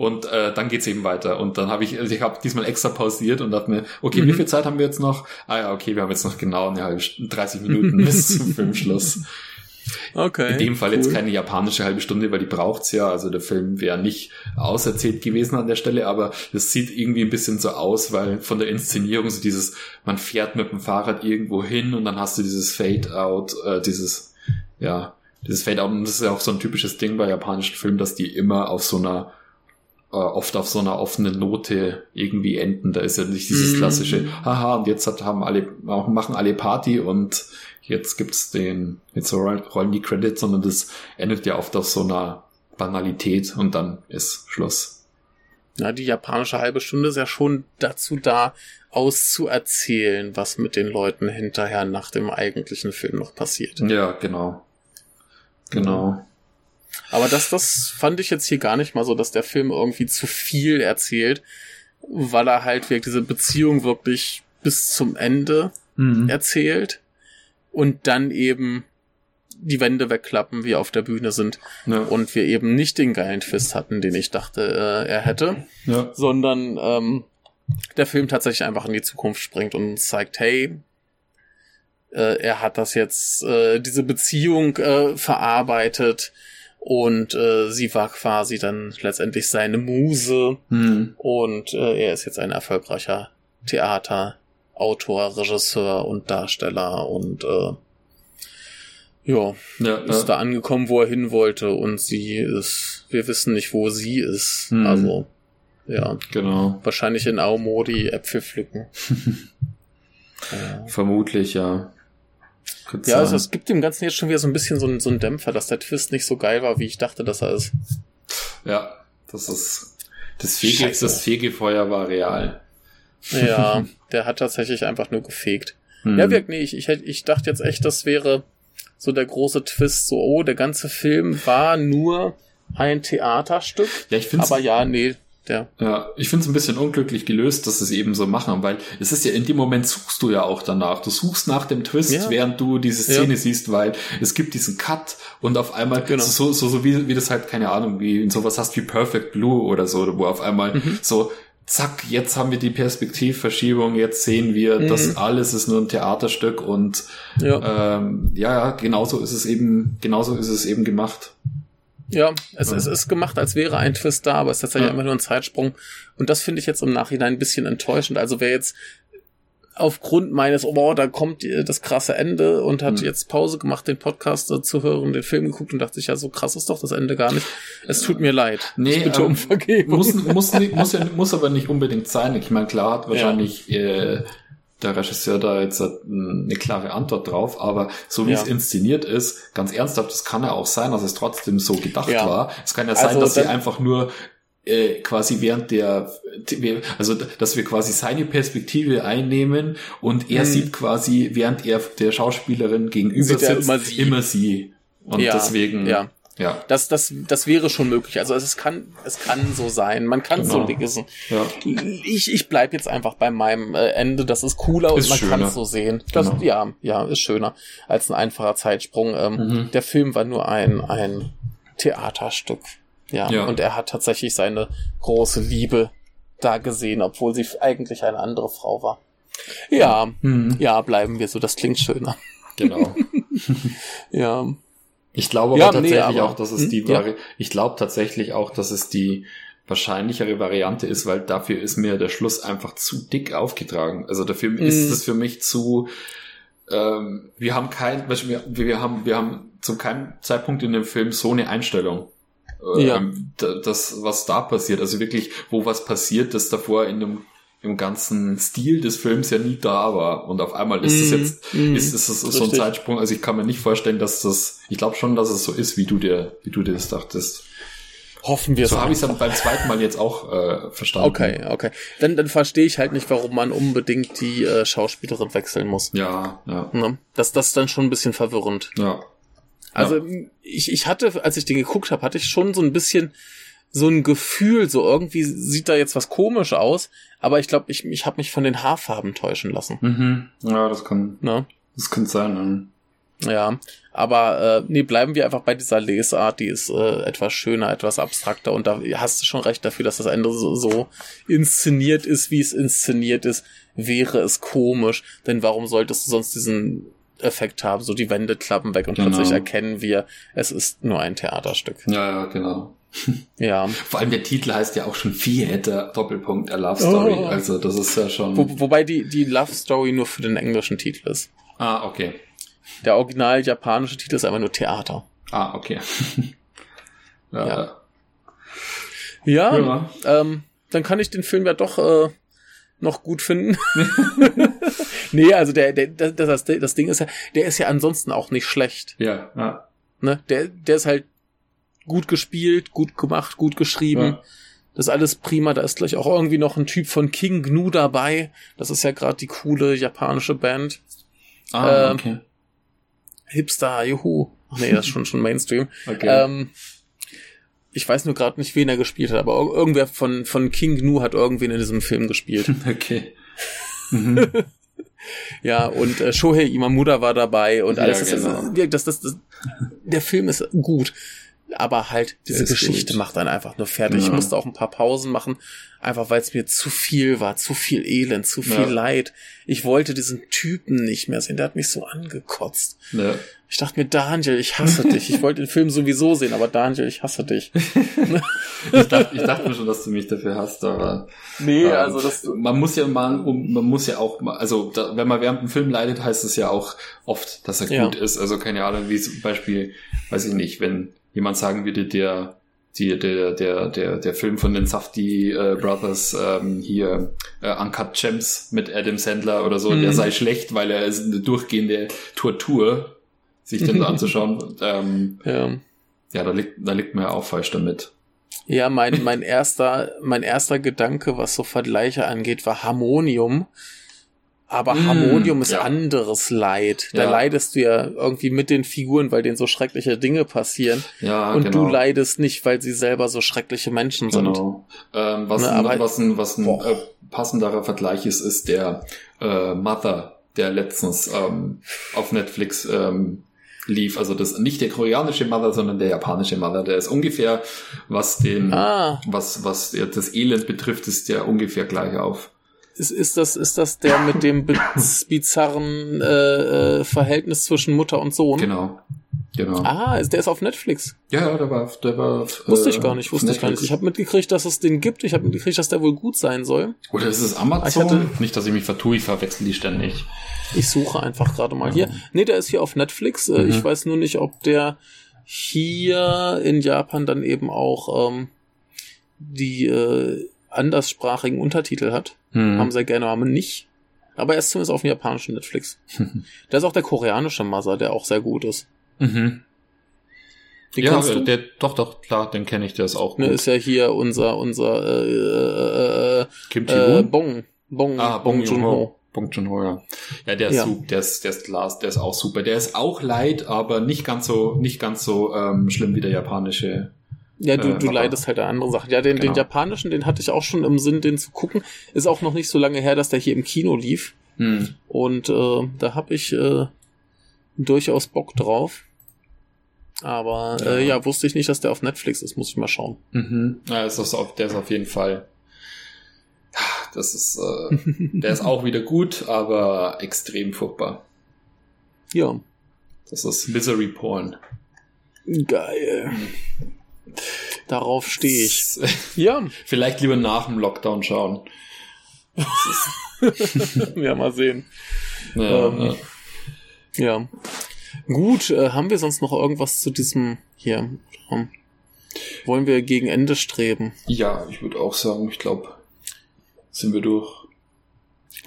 [SPEAKER 1] und äh, dann geht's eben weiter. Und dann habe ich, also ich habe diesmal extra pausiert und dachte mir, okay, mhm. wie viel Zeit haben wir jetzt noch? Ah ja, okay, wir haben jetzt noch genau eine halbe 30 Minuten bis zum Filmschluss. Okay. In dem Fall cool. jetzt keine japanische halbe Stunde, weil die braucht's ja. Also der Film wäre nicht auserzählt gewesen an der Stelle, aber es sieht irgendwie ein bisschen so aus, weil von der Inszenierung so dieses, man fährt mit dem Fahrrad irgendwo hin und dann hast du dieses Fade-out, äh, dieses, ja, dieses Fade-out und das ist ja auch so ein typisches Ding bei japanischen Filmen, dass die immer auf so einer äh, oft auf so einer offenen Note irgendwie enden. Da ist ja nicht dieses mhm. klassische, haha, und jetzt hat, haben alle, machen alle Party und jetzt gibt's den, jetzt rollen die Credits, sondern das endet ja oft auf so einer Banalität und dann ist Schluss.
[SPEAKER 2] Ja, die japanische halbe Stunde ist ja schon dazu da, auszuerzählen, was mit den Leuten hinterher nach dem eigentlichen Film noch passiert.
[SPEAKER 1] Ja, genau. Genau.
[SPEAKER 2] Aber das, das fand ich jetzt hier gar nicht mal so, dass der Film irgendwie zu viel erzählt, weil er halt wirklich diese Beziehung wirklich bis zum Ende mhm. erzählt und dann eben die Wände wegklappen, wie auf der Bühne sind. Ja. Und wir eben nicht den geilen Twist hatten, den ich dachte, äh, er hätte, ja. sondern ähm, der Film tatsächlich einfach in die Zukunft springt und zeigt, hey, äh, er hat das jetzt, äh, diese Beziehung äh, verarbeitet und äh, sie war quasi dann letztendlich seine Muse hm. und äh, er ist jetzt ein erfolgreicher Theater Autor, Regisseur und Darsteller und äh, ja, ja, ist ja. da angekommen, wo er hin wollte und sie ist, wir wissen nicht, wo sie ist. Hm. Also, ja.
[SPEAKER 1] Genau.
[SPEAKER 2] Wahrscheinlich in Aomori Äpfel pflücken.
[SPEAKER 1] ja. Vermutlich, ja.
[SPEAKER 2] Ja, also es gibt dem Ganzen jetzt schon wieder so ein bisschen so, ein, so einen Dämpfer, dass der Twist nicht so geil war, wie ich dachte, dass er ist.
[SPEAKER 1] Ja, das ist, das, Fege, das Fegefeuer war real.
[SPEAKER 2] Ja, der hat tatsächlich einfach nur gefegt. Hm. Ja, wirklich, nee, ich, ich, ich dachte jetzt echt, das wäre so der große Twist, so, oh, der ganze Film war nur ein Theaterstück.
[SPEAKER 1] Ja, ich finde
[SPEAKER 2] Aber ja, nee, der.
[SPEAKER 1] Ja, ich finde es ein bisschen unglücklich gelöst, dass sie es eben so machen, weil es ist ja in dem Moment suchst du ja auch danach. Du suchst nach dem Twist, ja. während du diese Szene ja. siehst, weil es gibt diesen Cut und auf einmal genau. so, so, so wie, wie das halt, keine Ahnung, wie in sowas hast wie Perfect Blue oder so, wo auf einmal mhm. so zack, jetzt haben wir die Perspektivverschiebung, jetzt sehen wir, mhm. das alles ist nur ein Theaterstück und ja. Ähm, ja, ja, genauso ist es eben, genauso ist es eben gemacht.
[SPEAKER 2] Ja, es, ja. es ist gemacht, als wäre ein Twist da, aber es ist tatsächlich ja. immer nur ein Zeitsprung. Und das finde ich jetzt im Nachhinein ein bisschen enttäuschend. Also wer jetzt aufgrund meines, oh, da kommt das krasse Ende und hat mhm. jetzt Pause gemacht, den Podcast zu hören, den Film geguckt und dachte sich, ja, so krass ist doch das Ende gar nicht. Es tut mir leid.
[SPEAKER 1] Nee, bitte ähm, um Vergebung. Muss, muss, muss, ja, muss aber nicht unbedingt sein. Ich meine, klar hat wahrscheinlich ja. äh, der Regisseur da jetzt eine klare Antwort drauf, aber so wie ja. es inszeniert ist, ganz ernsthaft, das kann ja auch sein, dass es trotzdem so gedacht ja. war. Es kann ja sein, also, dass sie einfach nur äh, quasi während der, also dass wir quasi seine Perspektive einnehmen und er hm. sieht quasi, während er der Schauspielerin gegenüber sieht sitzt, immer sie. Immer sie. Und ja, deswegen,
[SPEAKER 2] ja. Ja. Das, das, das wäre schon möglich. Also es kann, es kann so sein. Man kann genau. so lesen. Ja. Ich, ich bleib jetzt einfach bei meinem äh, Ende. Das ist cooler ist und man kann es so sehen. Das, genau. Ja, ja, ist schöner als ein einfacher Zeitsprung. Ähm, mhm. Der Film war nur ein, ein Theaterstück. Ja, ja, und er hat tatsächlich seine große Liebe da gesehen, obwohl sie eigentlich eine andere Frau war. Ja, hm. ja, bleiben wir so, das klingt schöner.
[SPEAKER 1] Genau.
[SPEAKER 2] ja.
[SPEAKER 1] Ich glaube aber ja, tatsächlich nee, aber, auch, dass es hm, die ja. ich glaube tatsächlich auch, dass es die wahrscheinlichere Variante ist, weil dafür ist mir der Schluss einfach zu dick aufgetragen. Also dafür hm. ist es für mich zu ähm, wir haben kein, wir, wir haben, wir haben zu keinem Zeitpunkt in dem Film so eine Einstellung ja. Ähm, das, was da passiert. Also wirklich, wo was passiert, das davor in dem im ganzen Stil des Films ja nie da war. Und auf einmal ist es mm, jetzt, mm, ist es so, so ein Zeitsprung. Also ich kann mir nicht vorstellen, dass das, ich glaube schon, dass es so ist, wie du dir, wie du dir das dachtest.
[SPEAKER 2] Hoffen wir
[SPEAKER 1] So habe ich es dann beim zweiten Mal jetzt auch äh, verstanden.
[SPEAKER 2] Okay, okay. Dann, dann verstehe ich halt nicht, warum man unbedingt die äh, Schauspielerin wechseln muss.
[SPEAKER 1] Ja, ja.
[SPEAKER 2] Ne? Das, das ist dann schon ein bisschen verwirrend.
[SPEAKER 1] Ja.
[SPEAKER 2] Also ja. ich, ich hatte, als ich den geguckt habe, hatte ich schon so ein bisschen so ein Gefühl, so irgendwie sieht da jetzt was komisch aus, aber ich glaube, ich, ich habe mich von den Haarfarben täuschen lassen.
[SPEAKER 1] Mhm. Ja, das kann, ne? das kann sein.
[SPEAKER 2] Ja, aber äh, nee, bleiben wir einfach bei dieser Lesart, die ist äh, etwas schöner, etwas abstrakter und da hast du schon recht dafür, dass das Ende so, so inszeniert ist, wie es inszeniert ist, wäre es komisch, denn warum solltest du sonst diesen Effekt haben, so die Wände klappen weg und genau. plötzlich erkennen wir, es ist nur ein Theaterstück.
[SPEAKER 1] Ja, ja, genau.
[SPEAKER 2] Ja.
[SPEAKER 1] Vor allem der Titel heißt ja auch schon Viehhätte, Doppelpunkt, a Love Story. Oh. Also das ist ja schon.
[SPEAKER 2] Wo, wobei die, die Love Story nur für den englischen Titel ist.
[SPEAKER 1] Ah, okay.
[SPEAKER 2] Der original japanische Titel ist einfach nur Theater.
[SPEAKER 1] Ah, okay.
[SPEAKER 2] ja. Ja, ja, ja. Ähm, dann kann ich den Film ja doch äh, noch gut finden. nee, also der, der, das, das, das Ding ist ja, der ist ja ansonsten auch nicht schlecht.
[SPEAKER 1] Ja, ja.
[SPEAKER 2] Ne? Der, der ist halt gut gespielt, gut gemacht, gut geschrieben. Ja. Das ist alles prima. Da ist gleich auch irgendwie noch ein Typ von King Gnu dabei. Das ist ja gerade die coole japanische Band.
[SPEAKER 1] Ah, ähm, okay.
[SPEAKER 2] Hipster, juhu. Ach nee, das ist schon, schon Mainstream.
[SPEAKER 1] Okay.
[SPEAKER 2] Ähm, ich weiß nur gerade nicht, wen er gespielt hat, aber irgendwer von, von King Gnu hat irgendwen in diesem Film gespielt.
[SPEAKER 1] Okay.
[SPEAKER 2] Mhm. ja, und äh, Shohei Imamura war dabei und alles. Ja, genau. das, das, das, der Film ist gut aber halt diese Geschichte gut. macht dann einfach nur fertig. Ja. Ich musste auch ein paar Pausen machen, einfach weil es mir zu viel war, zu viel Elend, zu viel ja. Leid. Ich wollte diesen Typen nicht mehr sehen, der hat mich so angekotzt.
[SPEAKER 1] Ja.
[SPEAKER 2] Ich dachte mir, Daniel, ich hasse dich. Ich wollte den Film sowieso sehen, aber Daniel, ich hasse dich.
[SPEAKER 1] ich, dachte, ich dachte mir schon, dass du mich dafür hast, aber.
[SPEAKER 2] Nee, ähm, also das.
[SPEAKER 1] Man muss ja mal, man muss ja auch mal, also da, wenn man während dem Film leidet, heißt es ja auch oft, dass er gut ist. Also keine Ahnung, wie zum Beispiel, weiß ich nicht, wenn jemand sagen würde, der die, der, der, der, der Film von den Safdie äh, Brothers ähm, hier äh, Uncut Gems mit Adam Sandler oder so, mhm. der sei schlecht, weil er ist eine durchgehende Tortur, sich den anzuschauen. Ähm,
[SPEAKER 2] ja.
[SPEAKER 1] ja, da liegt, da liegt mir auch falsch damit.
[SPEAKER 2] Ja, mein, mein erster, mein erster Gedanke, was so Vergleiche angeht, war Harmonium. Aber mm, Harmonium ist ja. anderes Leid. Da ja. leidest du ja irgendwie mit den Figuren, weil denen so schreckliche Dinge passieren.
[SPEAKER 1] Ja,
[SPEAKER 2] und
[SPEAKER 1] genau.
[SPEAKER 2] du leidest nicht, weil sie selber so schreckliche Menschen sind.
[SPEAKER 1] Genau. Ähm, was, ne, ein, was ein, was ein äh, passenderer Vergleich ist, ist der äh, Mother, der letztens ähm, auf Netflix ähm, lief. Also das nicht der koreanische Mother, sondern der japanische Mother. Der ist ungefähr, was den,
[SPEAKER 2] ah.
[SPEAKER 1] was, was das Elend betrifft, ist der ungefähr gleich auf.
[SPEAKER 2] Ist, ist, das, ist das der mit dem bizarren äh, äh, Verhältnis zwischen Mutter und Sohn?
[SPEAKER 1] Genau. Genau.
[SPEAKER 2] Ah, ist, der ist auf Netflix.
[SPEAKER 1] Ja, der war, der war.
[SPEAKER 2] Wusste ich gar nicht, wusste ich gar nicht. Ich habe mitgekriegt, dass es den gibt. Ich habe mitgekriegt, dass der wohl gut sein soll.
[SPEAKER 1] Oder ist es Amazon? Hatte, nicht, dass ich mich vertue, ich verwechsel die ständig.
[SPEAKER 2] Ich suche einfach gerade mal hier. Nee, der ist hier auf Netflix. Äh, mhm. Ich weiß nur nicht, ob der hier in Japan dann eben auch ähm, die äh, anderssprachigen Untertitel hat. Hm. Haben sehr gerne, haben nicht. Aber er ist zumindest auf dem japanischen Netflix. da ist auch der koreanische Mother, der auch sehr gut ist.
[SPEAKER 1] Mhm. Den ja, der, doch, doch, klar, den kenne ich, der ist auch
[SPEAKER 2] ne, gut. Ne, ist ja hier unser, unser äh, äh, äh,
[SPEAKER 1] Kim äh,
[SPEAKER 2] Bong. Bong,
[SPEAKER 1] ah, Bong, Bong Joon-ho. Bong Joon-ho, ja. Ja, der ist, ja. Super, der ist, der ist klar, der ist auch super. Der ist auch leid, aber nicht ganz so, nicht ganz so ähm, schlimm wie der japanische
[SPEAKER 2] ja, du, äh, du leidest halt an andere Sachen. Ja, den, genau. den japanischen, den hatte ich auch schon im Sinn, den zu gucken. Ist auch noch nicht so lange her, dass der hier im Kino lief.
[SPEAKER 1] Hm.
[SPEAKER 2] Und äh, da habe ich äh, durchaus Bock drauf. Aber ja. Äh, ja, wusste ich nicht, dass der auf Netflix ist. Muss ich mal schauen.
[SPEAKER 1] Mhm. Ja, ist das auf, der ist auf jeden Fall. Das ist, äh, der ist auch wieder gut, aber extrem furchtbar.
[SPEAKER 2] Ja.
[SPEAKER 1] Das ist Misery Porn.
[SPEAKER 2] Geil. Darauf stehe ich. Ja.
[SPEAKER 1] Vielleicht lieber nach dem Lockdown schauen.
[SPEAKER 2] ja, mal sehen.
[SPEAKER 1] Ja, ähm,
[SPEAKER 2] ja. ja. Gut, äh, haben wir sonst noch irgendwas zu diesem hier? Um, wollen wir gegen Ende streben?
[SPEAKER 1] Ja, ich würde auch sagen, ich glaube, sind wir durch.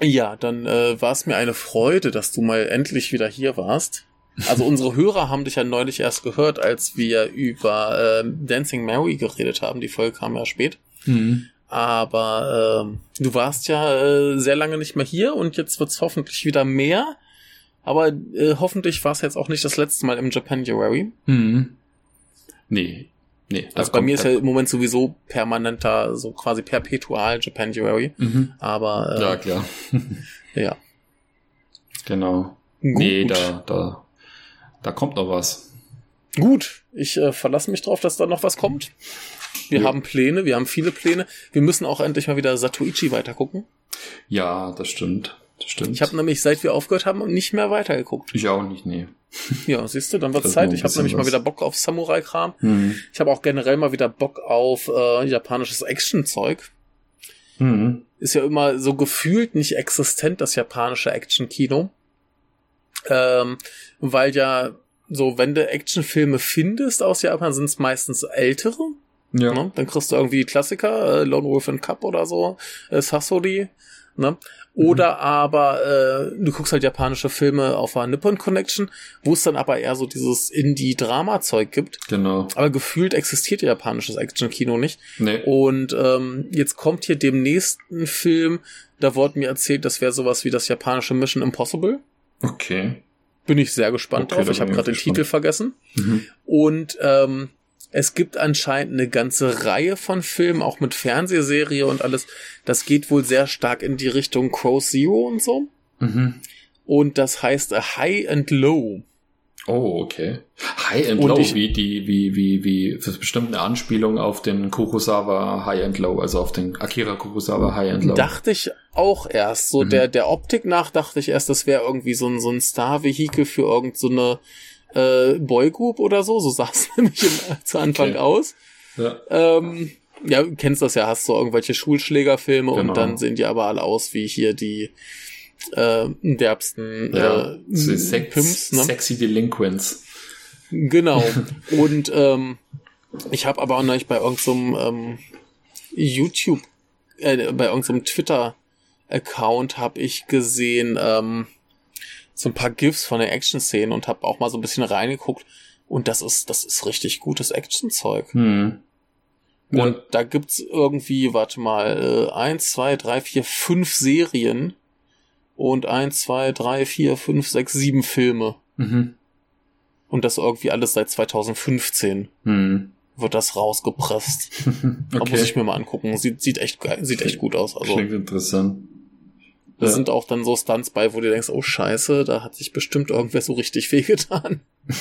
[SPEAKER 2] Ja, dann äh, war es mir eine Freude, dass du mal endlich wieder hier warst. Also unsere Hörer haben dich ja neulich erst gehört, als wir über äh, Dancing Mary geredet haben. Die Folge kam ja spät.
[SPEAKER 1] Mhm.
[SPEAKER 2] Aber äh, du warst ja äh, sehr lange nicht mehr hier und jetzt wird's hoffentlich wieder mehr. Aber äh, hoffentlich war es jetzt auch nicht das letzte Mal im Japanuary.
[SPEAKER 1] Mhm. Nee. Nee.
[SPEAKER 2] Also bei mir ist ja im Moment sowieso permanenter, so quasi perpetual Japanuary.
[SPEAKER 1] Mhm.
[SPEAKER 2] Aber äh,
[SPEAKER 1] Ja, klar.
[SPEAKER 2] ja.
[SPEAKER 1] Genau.
[SPEAKER 2] Gut.
[SPEAKER 1] Nee, da, da, da kommt noch was.
[SPEAKER 2] Gut, ich äh, verlasse mich drauf, dass da noch was kommt. Wir
[SPEAKER 1] Ja.
[SPEAKER 2] haben Pläne, wir haben viele Pläne. Wir müssen auch endlich mal wieder Satoichi weitergucken.
[SPEAKER 1] Ja, das stimmt. Das stimmt.
[SPEAKER 2] Ich habe nämlich, seit wir aufgehört haben, nicht mehr weitergeguckt.
[SPEAKER 1] ich auch nicht, nee.
[SPEAKER 2] Ja, siehst du, dann
[SPEAKER 1] ist
[SPEAKER 2] Zeit. Ich habe nämlich mal
[SPEAKER 1] was.
[SPEAKER 2] wieder Bock auf Samurai-Kram.
[SPEAKER 1] Mhm.
[SPEAKER 2] Ich habe auch generell mal wieder Bock auf äh, japanisches Action-Zeug.
[SPEAKER 1] Mhm.
[SPEAKER 2] Ist ja immer so gefühlt nicht existent, das japanische Action-Kino. Ähm, weil ja so, wenn du Actionfilme findest aus Japan, sind es meistens ältere.
[SPEAKER 1] Ja.
[SPEAKER 2] Ne? Dann kriegst du irgendwie die Klassiker, äh, Lone Wolf and Cup oder so, äh, Sasori. Ne? Oder aber äh, du guckst halt japanische Filme auf der Nippon Connection, wo es dann aber eher so dieses Indie-Drama-Zeug gibt.
[SPEAKER 1] Genau.
[SPEAKER 2] Aber gefühlt existiert japanisches Action-Kino nicht.
[SPEAKER 1] Nee.
[SPEAKER 2] Und ähm, jetzt kommt hier demnächst ein Film, da wurde mir erzählt, das wäre sowas wie das japanische Mission Impossible.
[SPEAKER 1] Okay.
[SPEAKER 2] Bin ich sehr gespannt
[SPEAKER 1] Okay,
[SPEAKER 2] drauf. Ich habe gerade den. Titel vergessen.
[SPEAKER 1] Mhm.
[SPEAKER 2] Und ähm, es gibt anscheinend eine ganze Reihe von Filmen, auch mit Fernsehserie und alles. Das geht wohl sehr stark in die Richtung Crow Zero und so.
[SPEAKER 1] Mhm.
[SPEAKER 2] Und das heißt High and Low.
[SPEAKER 1] Oh, okay. High and
[SPEAKER 2] Und
[SPEAKER 1] Low,
[SPEAKER 2] ich-
[SPEAKER 1] wie die, wie, wie, wie, das ist bestimmt eine Anspielung auf den Kurosawa High and Low, also auf den Akira Kurosawa High and Low.
[SPEAKER 2] Dachte ich auch erst. So
[SPEAKER 1] Mhm.
[SPEAKER 2] der, der Optik nach dachte ich erst, das wäre irgendwie so ein, so ein Star-Vehikel für irgend so eine äh, Boygroup oder so. So sah es nämlich im, zu Anfang
[SPEAKER 1] Okay.
[SPEAKER 2] aus.
[SPEAKER 1] Ja.
[SPEAKER 2] Ähm, ja, du kennst das ja, hast so irgendwelche Schulschlägerfilme
[SPEAKER 1] Genau.
[SPEAKER 2] und dann sehen die aber alle aus wie hier die äh, derbsten
[SPEAKER 1] Ja.
[SPEAKER 2] äh,
[SPEAKER 1] So Sex,
[SPEAKER 2] Pimps, ne?
[SPEAKER 1] Sexy Delinquents.
[SPEAKER 2] Genau. Und ähm, ich habe aber auch neulich bei irgendeinem ähm, YouTube, äh, bei irgendeinem Twitter-Account habe ich gesehen ähm, so ein paar GIFs von den Action-Szenen und habe auch mal so ein bisschen reingeguckt. Und das ist, das ist richtig gutes Action-Zeug.
[SPEAKER 1] Hm. Ja.
[SPEAKER 2] Und da gibt's irgendwie, warte mal, äh, eins, zwei, drei, vier, fünf Serien und eins, zwei, drei, vier, fünf, sechs, sieben Filme.
[SPEAKER 1] Mhm.
[SPEAKER 2] Und das irgendwie alles seit 2015
[SPEAKER 1] Hm.
[SPEAKER 2] wird das rausgepresst. Da muss
[SPEAKER 1] Okay.
[SPEAKER 2] ich mir mal angucken. Sieht, sieht echt sieht echt gut aus. Also
[SPEAKER 1] Klingt interessant.
[SPEAKER 2] Da
[SPEAKER 1] Ja.
[SPEAKER 2] sind auch dann so Stunts bei, wo du denkst, oh scheiße, da hat sich bestimmt irgendwer so richtig wehgetan.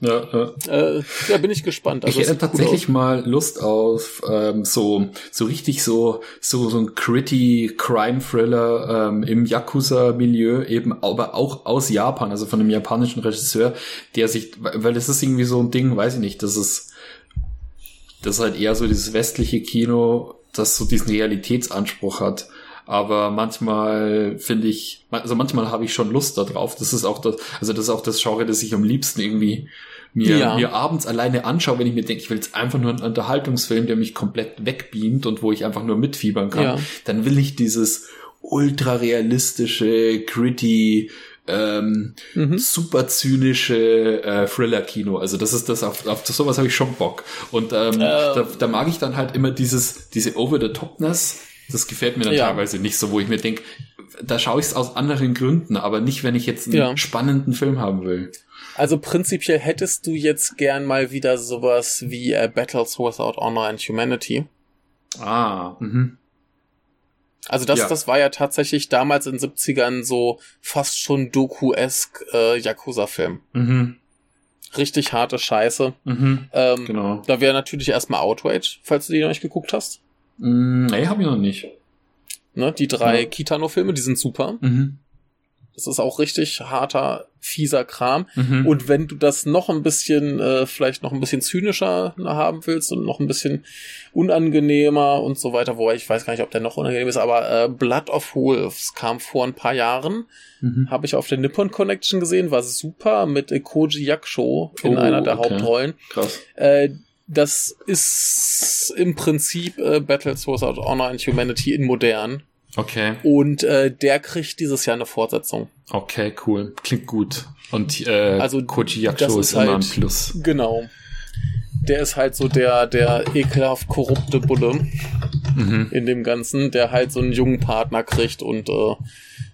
[SPEAKER 1] Ja, ja.
[SPEAKER 2] Äh, ja, bin ich gespannt. Also
[SPEAKER 1] ich hätte tatsächlich mal Lust auf ähm, so so richtig so so so ein gritty Crime Thriller ähm, im Yakuza Milieu eben aber auch aus Japan also von einem japanischen Regisseur der sich weil das ist irgendwie so ein Ding weiß ich nicht das ist das ist halt eher so dieses westliche Kino das so diesen Realitätsanspruch hat aber manchmal finde ich, also manchmal habe ich schon Lust darauf. Das ist auch das, also das ist auch das Genre, das ich am liebsten irgendwie mir,
[SPEAKER 2] Ja.
[SPEAKER 1] mir abends alleine anschaue, wenn ich mir denke, ich will jetzt einfach nur einen Unterhaltungsfilm, der mich komplett wegbeamt und wo ich einfach nur mitfiebern kann.
[SPEAKER 2] Ja.
[SPEAKER 1] Dann will ich dieses ultra realistische, gritty, ähm,
[SPEAKER 2] Mhm.
[SPEAKER 1] super zynische äh, Thriller-Kino. Also das ist das, auf, auf sowas habe ich schon Bock. Und ähm, da, da mag ich dann halt immer dieses, diese Over-the-Topness. Das gefällt mir dann
[SPEAKER 2] Ja.
[SPEAKER 1] teilweise nicht so, wo ich mir denke, da schaue ich es aus anderen Gründen, aber nicht, wenn ich jetzt einen
[SPEAKER 2] Ja.
[SPEAKER 1] spannenden Film haben will.
[SPEAKER 2] Also prinzipiell hättest du jetzt gern mal wieder sowas wie äh, Battles Without Honor and Humanity.
[SPEAKER 1] Ah, mhm.
[SPEAKER 2] Also das,
[SPEAKER 1] Ja.
[SPEAKER 2] das war ja tatsächlich damals in den 70ern so fast schon Doku-esk äh, Yakuza-Film.
[SPEAKER 1] Mhm.
[SPEAKER 2] Richtig harte Scheiße.
[SPEAKER 1] Mhm.
[SPEAKER 2] Ähm,
[SPEAKER 1] Genau.
[SPEAKER 2] Da wäre natürlich erstmal Outrage, falls du die noch nicht geguckt hast.
[SPEAKER 1] Mm, nee, habe ich noch nicht.
[SPEAKER 2] Ne? Die drei
[SPEAKER 1] Ja.
[SPEAKER 2] Kitano-Filme, die sind super.
[SPEAKER 1] Mhm.
[SPEAKER 2] Das ist auch richtig harter, fieser Kram.
[SPEAKER 1] Mhm.
[SPEAKER 2] Und wenn du das noch ein bisschen, äh, vielleicht noch ein bisschen zynischer haben willst und noch ein bisschen unangenehmer und so weiter, wobei ich weiß gar nicht, ob der noch unangenehm ist, aber äh, Blood of Wolves kam vor ein paar Jahren,
[SPEAKER 1] Mhm.
[SPEAKER 2] habe ich auf der Nippon Connection gesehen, war super mit Koji Yakusho in
[SPEAKER 1] Oh,
[SPEAKER 2] einer der
[SPEAKER 1] okay.
[SPEAKER 2] Hauptrollen.
[SPEAKER 1] Krass.
[SPEAKER 2] Äh, das ist im Prinzip äh, Battles Without Honor and Humanity in modern.
[SPEAKER 1] Okay.
[SPEAKER 2] Und äh, der kriegt dieses Jahr eine Fortsetzung.
[SPEAKER 1] Okay, cool. Klingt gut. Und äh,
[SPEAKER 2] Also,
[SPEAKER 1] Koji Yakusho
[SPEAKER 2] ist
[SPEAKER 1] ist, immer
[SPEAKER 2] halt-
[SPEAKER 1] ein Plus.
[SPEAKER 2] Genau. Der ist halt so der, der ekelhaft korrupte Bulle
[SPEAKER 1] Mhm.
[SPEAKER 2] in dem Ganzen, der halt so einen jungen Partner kriegt und äh,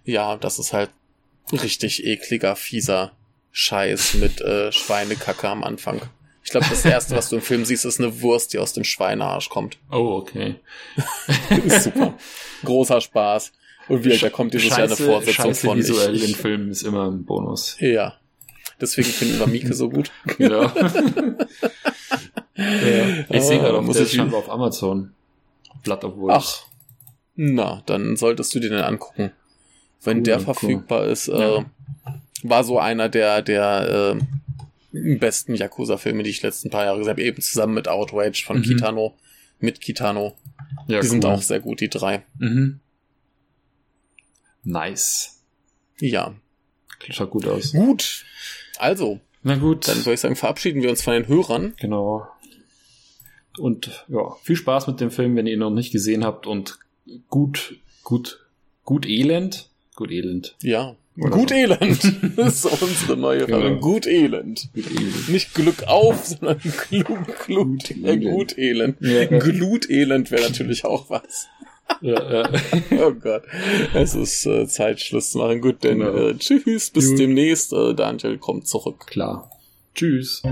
[SPEAKER 2] ja, das ist halt richtig ekliger, fieser Scheiß mit äh, Schweinekacke am Anfang. Ich glaube, das erste, was du im Film siehst, ist eine Wurst, die aus dem Schweinearsch kommt.
[SPEAKER 1] Oh, okay.
[SPEAKER 2] super. Großer Spaß. Und wie da kommt dieses Jahr eine Fortsetzung
[SPEAKER 1] Scheiße
[SPEAKER 2] von.
[SPEAKER 1] visuell
[SPEAKER 2] Ich,
[SPEAKER 1] in Filmen ist immer ein Bonus.
[SPEAKER 2] ja. Deswegen finden wir Mieke so gut.
[SPEAKER 1] Ja. ja. Ich sehe gerade,
[SPEAKER 2] muss ich-
[SPEAKER 1] scheinbar auf Amazon. Blood of Wolves.
[SPEAKER 2] Ach. Na, dann solltest du dir den angucken. Wenn
[SPEAKER 1] Cool,
[SPEAKER 2] der
[SPEAKER 1] cool.
[SPEAKER 2] verfügbar ist, äh,
[SPEAKER 1] Ja.
[SPEAKER 2] war so einer der, der äh, besten Yakuza-Filme, die ich letzten paar Jahre gesehen habe, eben zusammen mit Outrage von
[SPEAKER 1] Mhm.
[SPEAKER 2] Kitano, mit Kitano.
[SPEAKER 1] ja,
[SPEAKER 2] die sind
[SPEAKER 1] cool.
[SPEAKER 2] auch sehr gut, die drei.
[SPEAKER 1] Mhm. Nice.
[SPEAKER 2] Ja.
[SPEAKER 1] Schaut gut aus.
[SPEAKER 2] Gut. Also,
[SPEAKER 1] Na gut.
[SPEAKER 2] dann würde ich sagen, verabschieden wir uns von den Hörern.
[SPEAKER 1] Genau. Und ja, viel Spaß mit dem Film, wenn ihr ihn noch nicht gesehen habt und gut, gut, gut Elend. Gut Elend.
[SPEAKER 2] Ja.
[SPEAKER 1] Oder
[SPEAKER 2] gut
[SPEAKER 1] so.
[SPEAKER 2] Elend. Das ist unsere neue
[SPEAKER 1] Genau.
[SPEAKER 2] Frage. Gut Elend.
[SPEAKER 1] Gut Elend.
[SPEAKER 2] Nicht Glück auf, sondern Glut, Glut, äh,
[SPEAKER 1] Elend.
[SPEAKER 2] Gut Elend.
[SPEAKER 1] Ja, ja.
[SPEAKER 2] Glutelend wäre natürlich auch was.
[SPEAKER 1] Ja, ja.
[SPEAKER 2] Oh Gott. Es ist äh, Zeit, Schluss zu machen. Gut, denn
[SPEAKER 1] Genau.
[SPEAKER 2] äh, tschüss, bis
[SPEAKER 1] Jo.
[SPEAKER 2] demnächst. Äh, Daniel kommt zurück.
[SPEAKER 1] Klar. Tschüss.